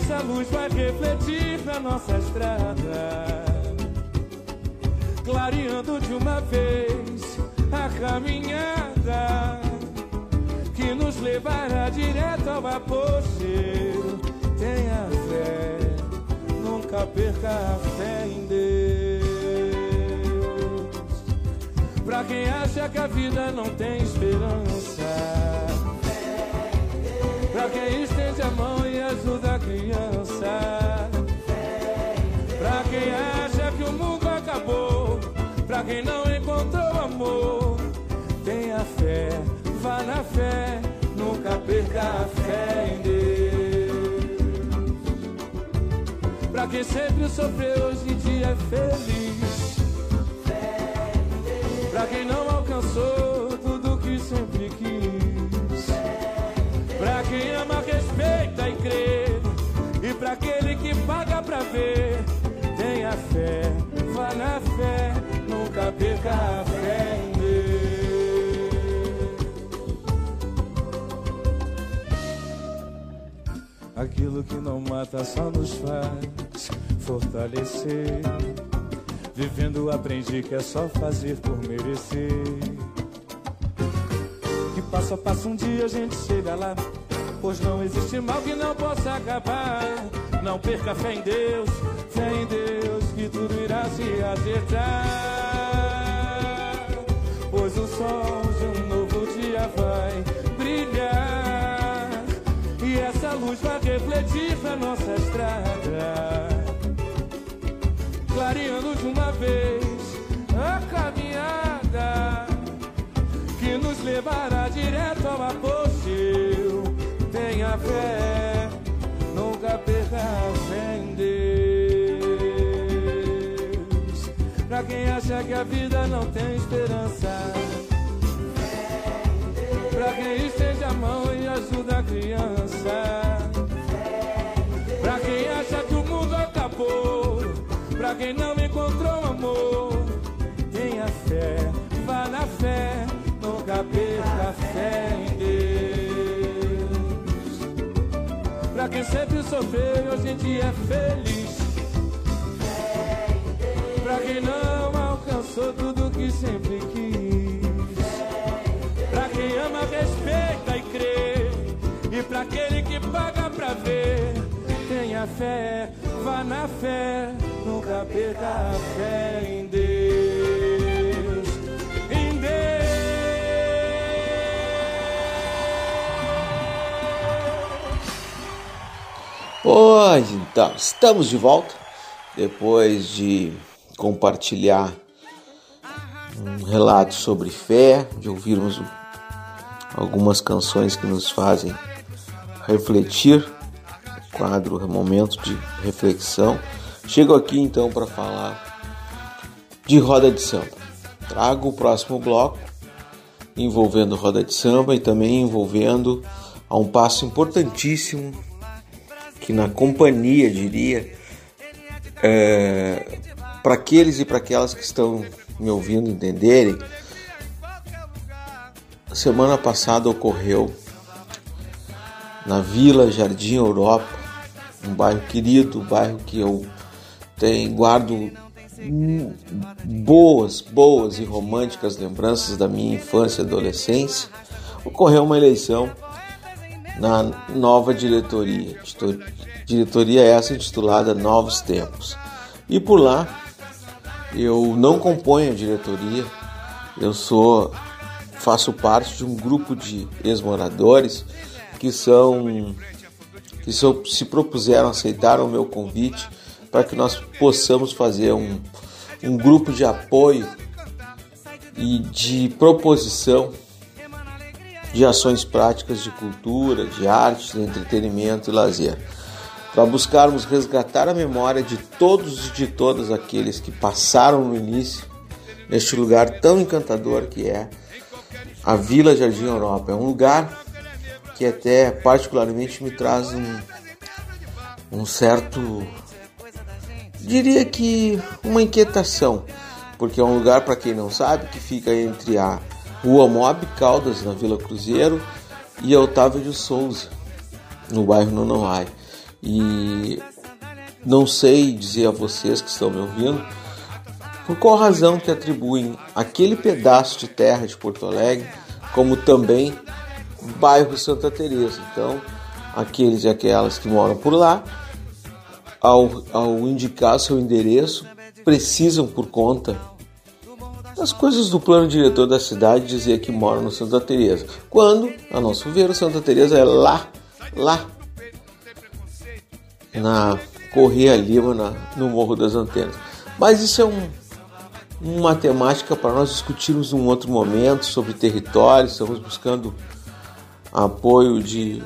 Essa luz vai refletir na nossa estrada clareando de uma vez a caminhada que nos levará direto ao apogeu. Tenha fé, nunca perca a fé em Deus. Pra quem acha que a vida não tem esperança, pra quem estende a mão e ajuda a criança. Pra quem acha que o mundo acabou, pra quem não encontrou amor, tenha fé, vá na fé, nunca perca a fé em Deus. Pra quem sempre sofreu, hoje em dia é feliz. Pra quem não alcançou tudo que sempre quis. Respeita e crê. E pra aquele que paga pra ver, tenha fé, vá na fé, nunca perca a fé. Aquilo que não mata só nos faz fortalecer. Vivendo aprendi que é só fazer por merecer. Que passo a passo um dia a gente chega lá. Pois não existe mal que não possa acabar. Não perca fé em Deus, fé em Deus, que tudo irá se acertar. Pois o sol de um novo dia vai brilhar. E essa luz vai refletir na nossa estrada. Clareando de uma vez a caminhada que nos levará direto ao apogeu. Tenha fé, nunca perca a fé em Deus. Pra quem acha que a vida não tem esperança, pra quem estende a mão e ajuda a criança, pra quem acha que o mundo acabou, pra quem não encontrou amor, tenha fé, vá na fé, nunca perca a fé em Quem sempre sofreu e hoje em dia é feliz. Pra quem não alcançou tudo que sempre quis. Pra quem ama, respeita e crê. E pra aquele que paga pra ver, tenha fé, vá na fé, nunca perca a fé em Deus. Pois então, estamos de volta depois de compartilhar um relato sobre fé, de ouvirmos algumas canções que nos fazem refletir, quadro momento de reflexão. Chego aqui então para falar de roda de samba. Trago o próximo bloco envolvendo roda de samba e também envolvendo a um passo importantíssimo na companhia diria é, para aqueles e para aquelas que estão me ouvindo entenderem semana passada ocorreu na Vila Jardim Europa, um bairro querido, um bairro que eu tenho, guardo boas, boas e românticas lembranças da minha infância e adolescência. Ocorreu uma eleição na nova diretoria, diretoria essa intitulada Novos Tempos. E por lá eu não componho a diretoria, eu sou faço parte de um grupo de ex-moradores que são que se propuseram aceitar o meu convite para que nós possamos fazer um, um grupo de apoio e de proposição de ações práticas de cultura, de arte, de entretenimento e lazer, para buscarmos resgatar a memória de todos e de todas aqueles que passaram no início neste lugar tão encantador que é a Vila Jardim Europa. É um lugar que até particularmente me traz um, um certo, diria que uma inquietação, porque é um lugar, para quem não sabe, que fica entre a Rua Moab Caldas, na Vila Cruzeiro, e Otávio de Souza, no bairro Nonoai. E não sei dizer a vocês que estão me ouvindo por qual razão que atribuem aquele pedaço de terra de Porto Alegre como também bairro Santa Teresa. Então, aqueles e aquelas que moram por lá, ao, ao indicar seu endereço, precisam por conta das coisas do plano diretor da cidade dizer que moram no Santa Teresa. Quando, a nosso ver, o Santa Teresa é lá, lá na Correia Lima, na, no Morro das Antenas. Mas isso é um, uma temática para nós discutirmos um outro momento sobre território. Estamos buscando apoio de,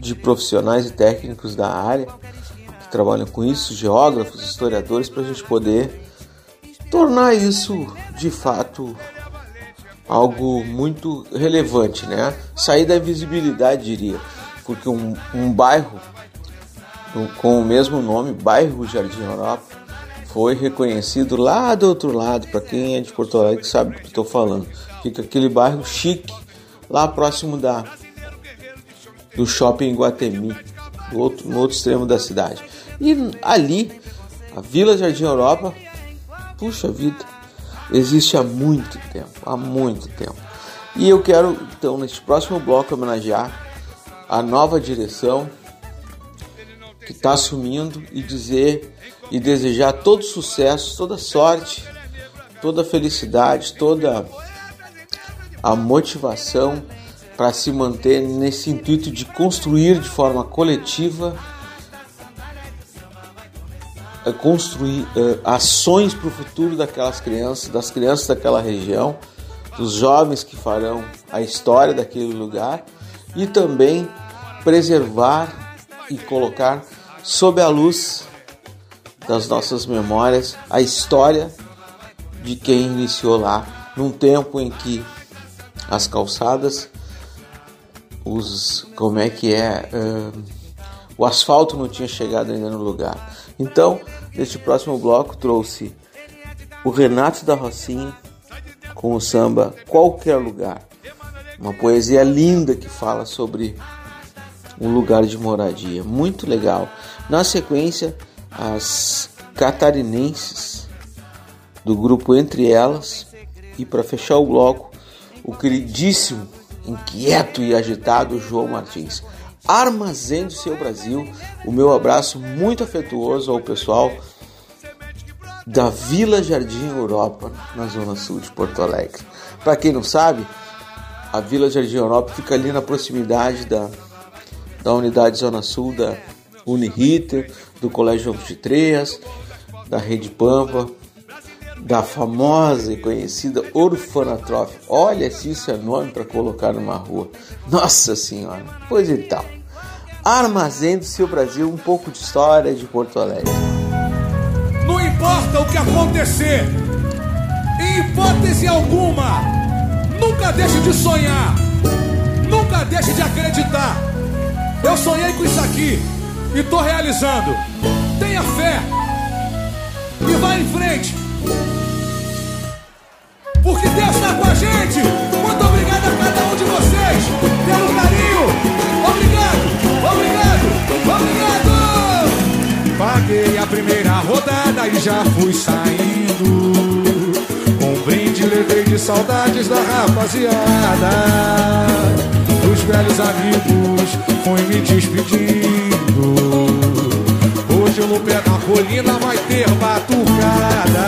de profissionais e técnicos da área que trabalham com isso, geógrafos, historiadores, para a gente poder tornar isso de fato algo muito relevante, né? Sair da invisibilidade, diria, porque um, um bairro com o mesmo nome, bairro Jardim Europa, foi reconhecido lá do outro lado, para quem é de Porto Alegre sabe do que estou falando. Fica aquele bairro chique, lá próximo da do shopping Guatemi, do outro, no outro extremo da cidade. E ali, a Vila Jardim Europa, puxa vida, existe há muito tempo, há muito tempo. E eu quero, então, neste próximo bloco, homenagear a nova direção que está assumindo e dizer e desejar todo sucesso, toda sorte, toda felicidade, toda a motivação para se manter nesse intuito de construir de forma coletiva, construir uh, ações para o futuro daquelas crianças, das crianças daquela região, dos jovens que farão a história daquele lugar e também preservar e colocar sob a luz das nossas memórias a história de quem iniciou lá, num tempo em que as calçadas os como é que é uh, o asfalto não tinha chegado ainda no lugar. Então, neste próximo bloco trouxe o Renato da Rocinha com o samba Qualquer Lugar, uma poesia linda que fala sobre um lugar de moradia, muito legal. Na sequência, as catarinenses do grupo Entre Elas e para fechar o bloco, o queridíssimo inquieto e agitado João Martins. Armazém do Seu Brasil. O meu abraço muito afetuoso ao pessoal da Vila Jardim Europa, na zona sul de Porto Alegre. Para quem não sabe, a Vila Jardim Europa fica ali na proximidade da, da unidade Zona Sul da Uniriter, do Colégio João de Treias, da Rede Pampa, da famosa e conhecida Orfanatrof. Olha se isso é nome para colocar numa rua. Nossa Senhora! Pois então, Armazém do Seu Brasil, um pouco de história de Porto Alegre. Não importa o que acontecer, em hipótese alguma, nunca deixe de sonhar, nunca deixe de acreditar. Eu sonhei com isso aqui e tô realizando. Tenha fé e vá em frente. Porque Deus está com a gente. Muito obrigado a cada um de vocês pelo carinho. Paguei a primeira rodada e já fui saindo. Com um brinde levei de saudades da rapaziada. Dos velhos amigos fui me despedindo. Hoje no pé da colina vai ter batucada.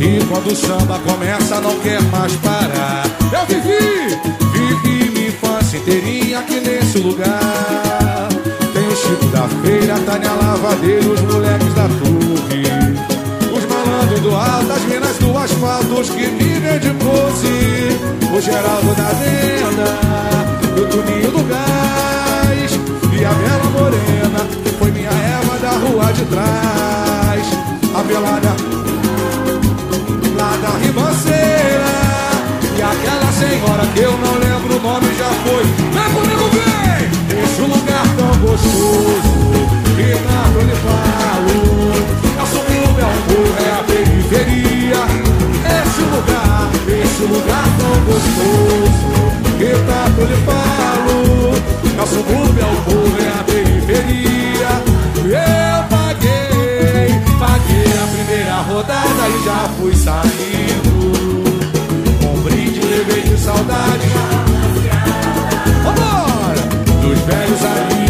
E quando o samba começa não quer mais parar. Eu vivi, vivi minha infância inteirinha aqui nesse lugar. Tem o Chico da feira, Tânia Lavadeira, os moleques da torre. Os malandros do alto, as minas do asfalto, os que vivem de pose. O Geraldo da venda, o Tuninho do gás. E a Bela Morena, que foi minha Eva da rua de trás. A pelada lá da ribanceira. E aquela senhora que eu não gostoso, Renato lhe falo. Nosso clube é um morro, é a periferia. Esse lugar, esse lugar tão gostoso, Renato lhe falo. Nosso clube é um morro, é a periferia. Eu paguei, paguei a primeira rodada e já fui saindo. Com brinde levei de saudade. Vambora! Dos velhos amigos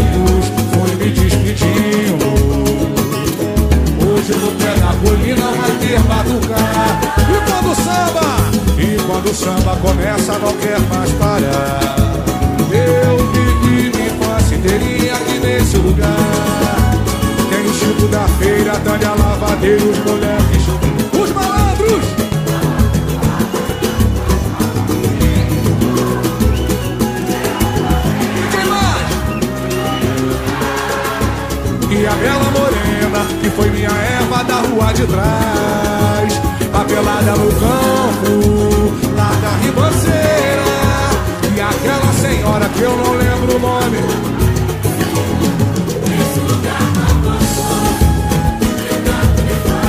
Hoje no pé da colina vai ter batucar. E quando o samba, e quando o samba começa não quer mais parar. Eu vivi minha infância inteirinha aqui nesse lugar. Tem o Chico da feira, Tânia Lavadeira, os de trás. A pelada no campo, lá da ribanceira. E aquela senhora que eu não lembro o nome.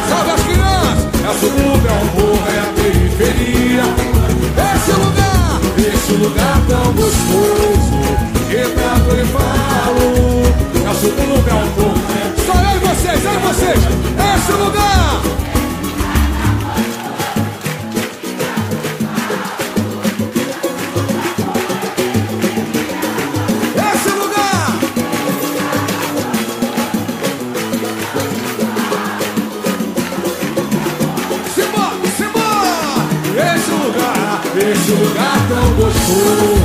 Salve as crianças! Esse clube é um morro, é a periferia. Esse lugar, esse lugar tão gostoso. Renato lhe falo. Nosso clube é um morro. Só eu e vocês, eu e vocês. Esse! Esse lugar, esse lugar tão gostoso.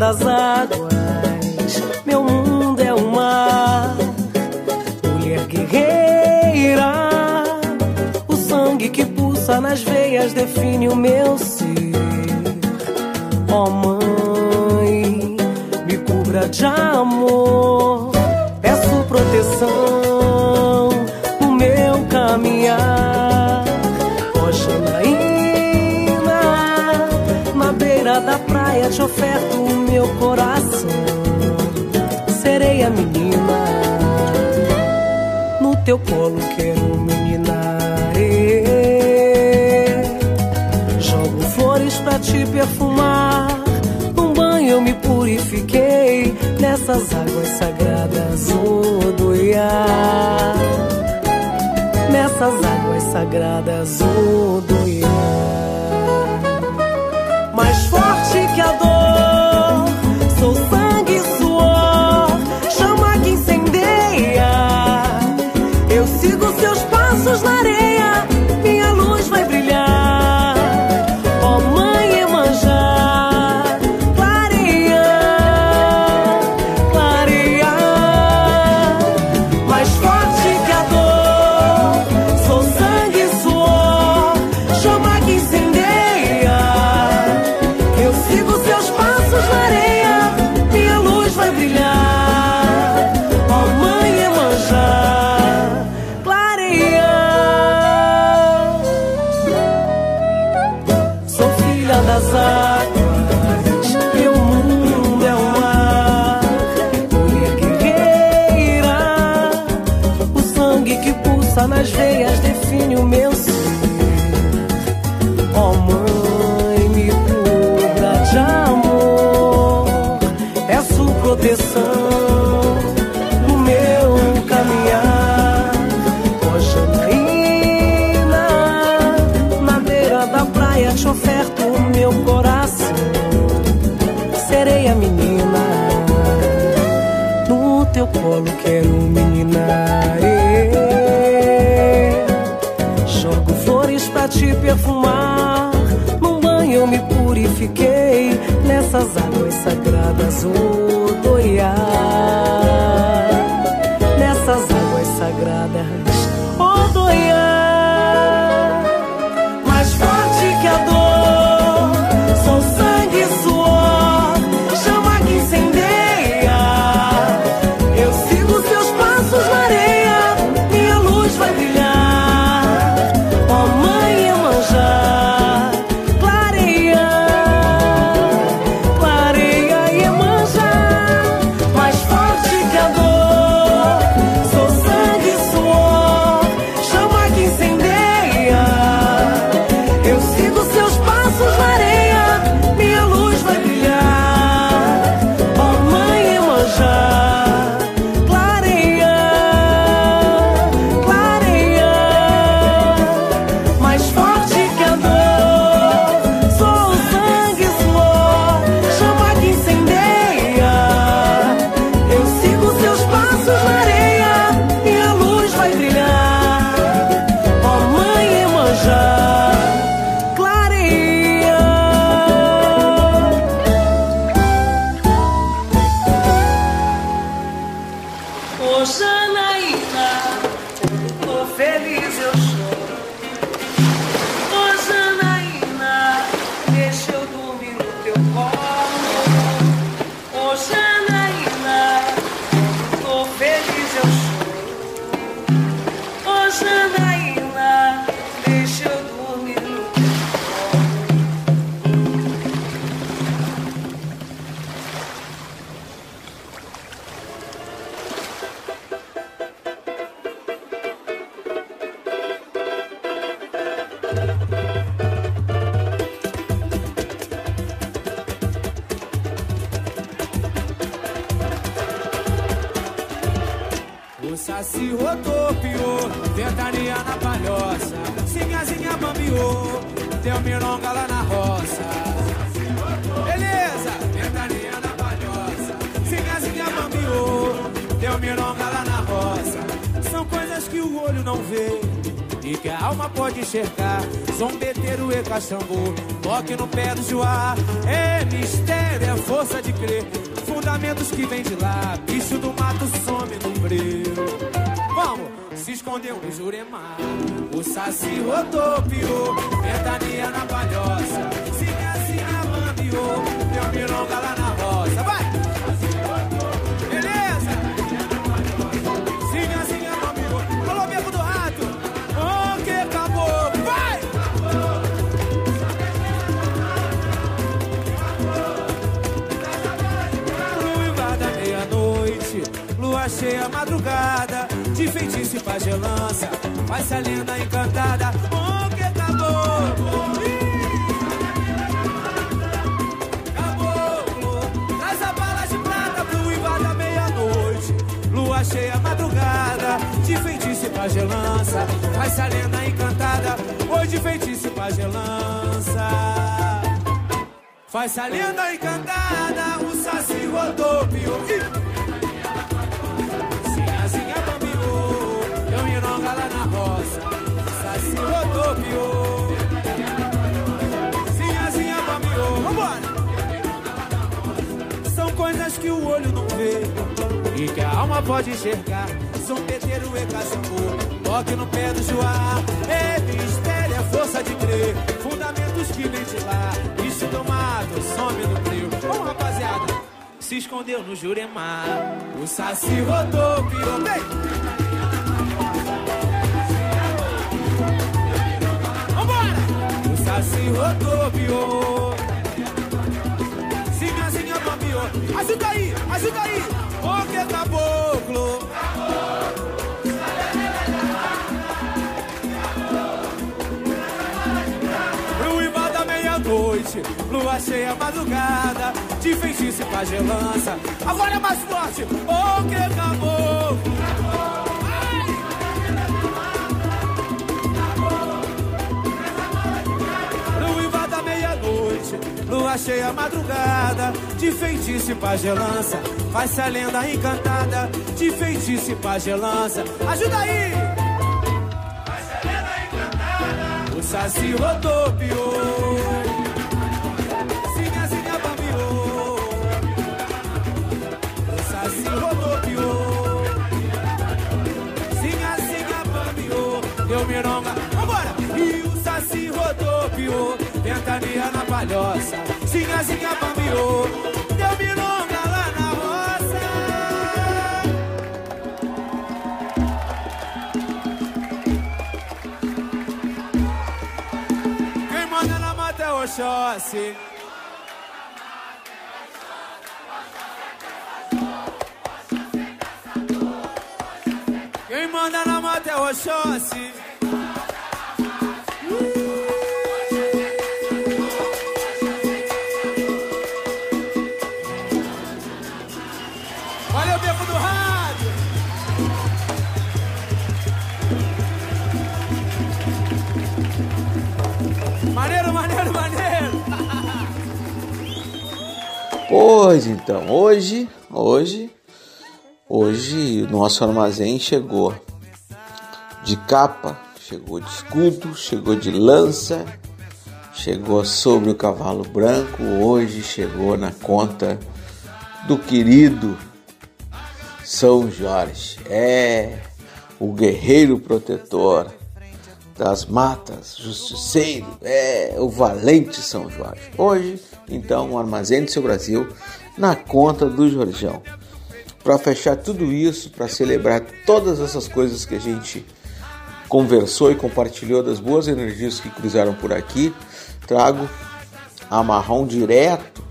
das águas, meu mundo é o mar. Mulher guerreira, o sangue que pulsa nas veias define o meu ser. teu colo quero meninare. Jogo flores pra te perfumar. Num banho eu me purifiquei nessas águas sagradas, Odoiá. Nessas águas sagradas, Odoiá. criança se rodopiou, ventania na palhoça, sinhazinha bambiou, deu mironga lá na roça. Beleza! Ventania na palhoça, sinhazinha bambiou, deu mironga lá na roça. São coisas que o olho não vê e que a alma pode enxergar. Zombeteiro e cachambu, toque no pé do joar. É mistério, é força de crer. Fundamentos que vem de lá, bicho do mato some no breu. Vamos! Se escondeu no Juremar, o Saci rodopiou, ventania na palhoça, se me assim bambiou, deu milonga lá na roça, cheia madrugada, de feitiço e pagelança, faz a lenda encantada, o que acabou? Traz a bala de prata pro invade meia-noite, lua cheia madrugada, de feitiço e pagelança, faz a lenda encantada, oi de feitiço e pagelança. Faz a lenda encantada, o saci rodopiou. Sinhazinha lá na roça. Saci rodopiou. Sinhazinha bambiou, vambora. São coisas que o olho não vê e que a alma pode enxergar. São peteiro e caçambu, toque no pé do joá. É mistério, é força de crer. Fundamentos que vem de lá. Bicho do mato, some no frio. Vamos, rapaziada. Se escondeu no Juremar. O Saci rodopiou. Vem! O Saci rodopiou. Sinhazinha bambiou. Ajuda aí, ajuda aí. O que é caboclo? Da meia-noite, lua cheia madrugada, de feitiço e pagelança. Agora é mais forte, o que lua cheia madrugada, de feitiço e pagelança. Faz-se a lenda encantada, de feitiço e pagelança. Ajuda aí! O Saci rodopiou. Palhoça. Sinha, sinha, bambiou. Deu mironga lá na roça. Quem manda na mata é Oxóssi. Quem manda na mata é Oxóssi. Pois então, hoje, hoje, hoje nosso armazém chegou de capa, chegou de escudo, chegou de lança, chegou sobre o cavalo branco, hoje chegou na conta do querido São Jorge. É o guerreiro protetor das matas, justiceiro, é o valente São Jorge. Hoje, então, o Armazém do Seu Brasil na conta do Jorjão. Para fechar tudo isso, para celebrar todas essas coisas que a gente conversou e compartilhou das boas energias que cruzaram por aqui, trago a marrom direto,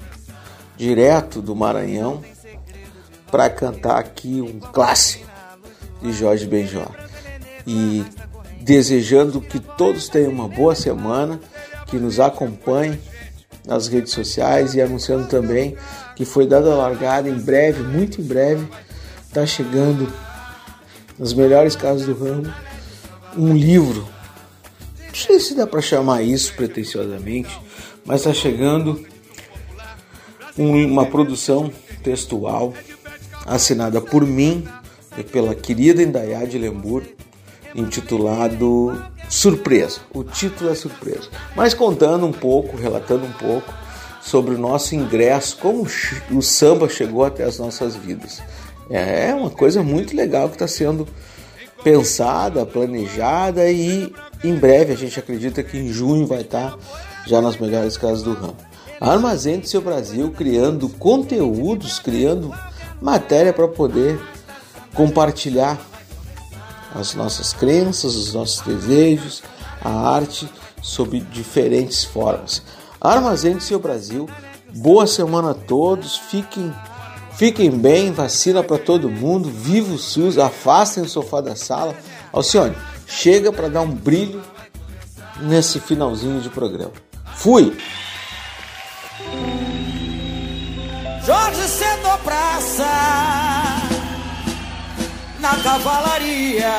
direto do Maranhão, para cantar aqui um clássico de Jorge Benjor. E desejando que todos tenham uma boa semana, que nos acompanhem nas redes sociais e anunciando também que foi dada a largada em breve, muito em breve, está chegando nas melhores casas do ramo um livro. Não sei se dá para chamar isso pretensiosamente, mas está chegando um- uma produção textual assinada por mim e pela querida Indaiá de Lemburgo intitulado Surpresa. O título é Surpresa. Mas contando um pouco, relatando um pouco sobre o nosso ingresso, como o samba chegou até as nossas vidas. É uma coisa muito legal que está sendo pensada, planejada e em breve a gente acredita que em junho vai estar tá já nas melhores casas do ramo. Armazém do seu Brasil criando conteúdos, criando matéria para poder compartilhar as nossas crenças, os nossos desejos, a arte sob diferentes formas. Armazém do seu Brasil, boa semana a todos, fiquem Fiquem bem, vacina para todo mundo, viva o SUS, afastem o sofá da sala. Alcione, chega para dar um brilho nesse finalzinho de programa. Fui! Jorge Cedo Praça na cavalaria.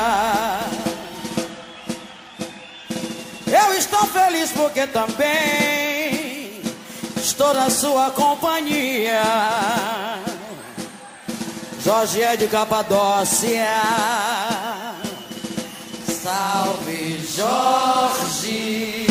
Eu estou feliz porque também estou na sua companhia. Jorge é de Capadócia. Salve Jorge.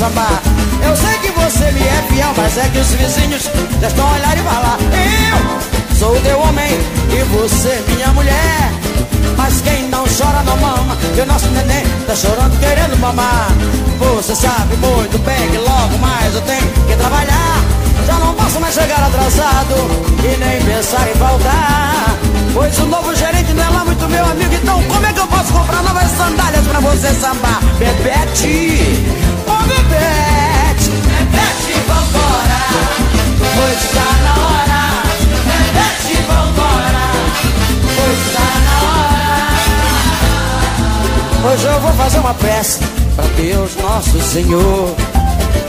Sambar. Eu sei que você me é fiel, mas é que os vizinhos já estão a olhar e falar. Eu sou o teu homem e você minha mulher. Mas quem não chora não mama Que o nosso neném tá chorando querendo mamar Você sabe muito bem que logo mais eu tenho que trabalhar Já não posso mais chegar atrasado E nem pensar em faltar Pois o novo gerente não é lá muito meu amigo Então como é que eu posso comprar novas sandálias pra você sambar? Bebete, Bebete Bebete, vambora. Pois tá na hora. Bebete, vambora. Pois tá na hora. Hoje eu vou fazer uma prece Pra Deus nosso Senhor.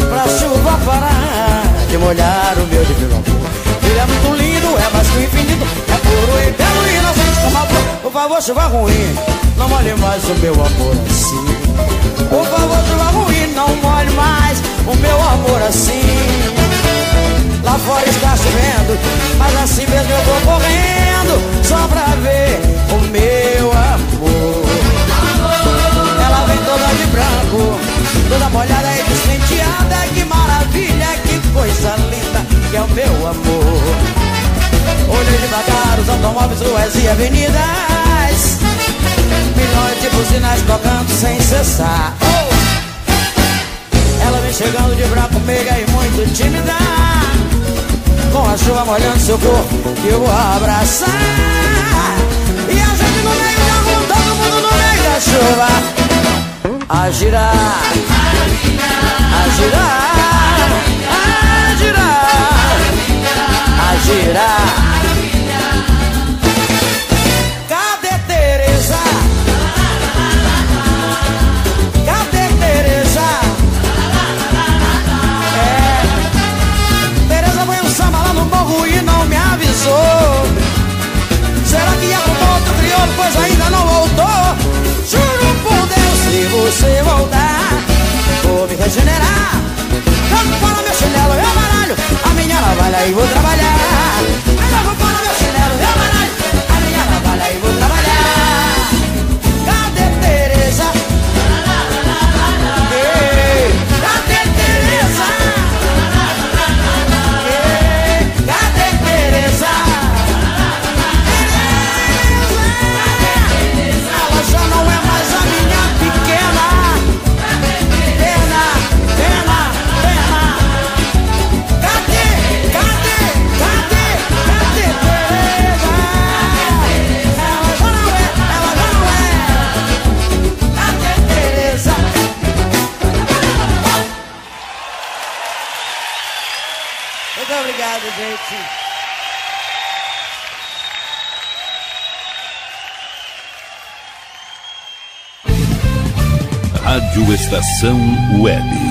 Pra chuva parar De molhar o meu divino amor. Ele é muito lindo, é mais que o infinito. É puro e belo e inocente como a flor. Por favor, chuva ruim Não molhe mais o meu amor assim Por favor, chuva ruim Não molhe mais o meu amor assim. Lá fora está chovendo, mas assim mesmo eu vou correndo Só pra ver o meu amor. Ela vem toda de branco, toda molhada e despenteada. Que maravilha, que coisa linda que é o meu amor. Olhei devagar os automóveis, ruas e avenidas Milhões de buzinas tocando sem cessar. Ela vem chegando de branco, meiga e muito tímida. Com a chuva molhando seu corpo que eu vou abraçar. E a gente no meio da rua, todo mundo no meio da chuva. A girar, a girar, a girar, a girar. Cadê Será que arrumou outro crioulo, pois ainda não voltou? Juro por Deus, se você voltar Vou me regenerar Jogo fora meu chinelo, meu baralho A minha navalha e vou trabalhar Rádio Estação Web.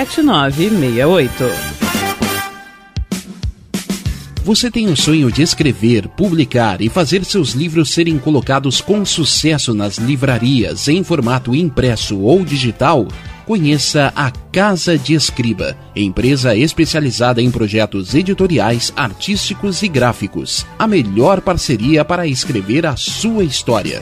7968. Você tem o sonho de escrever, publicar e fazer seus livros serem colocados com sucesso nas livrarias em formato impresso ou digital? Conheça a Casa de Escriba, empresa especializada em projetos editoriais, artísticos e gráficos. A melhor parceria para escrever a sua história.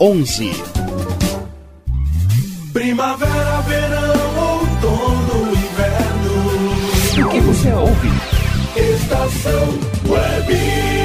11. Primavera, verão, outono, inverno. O que você ouve? Estação Web.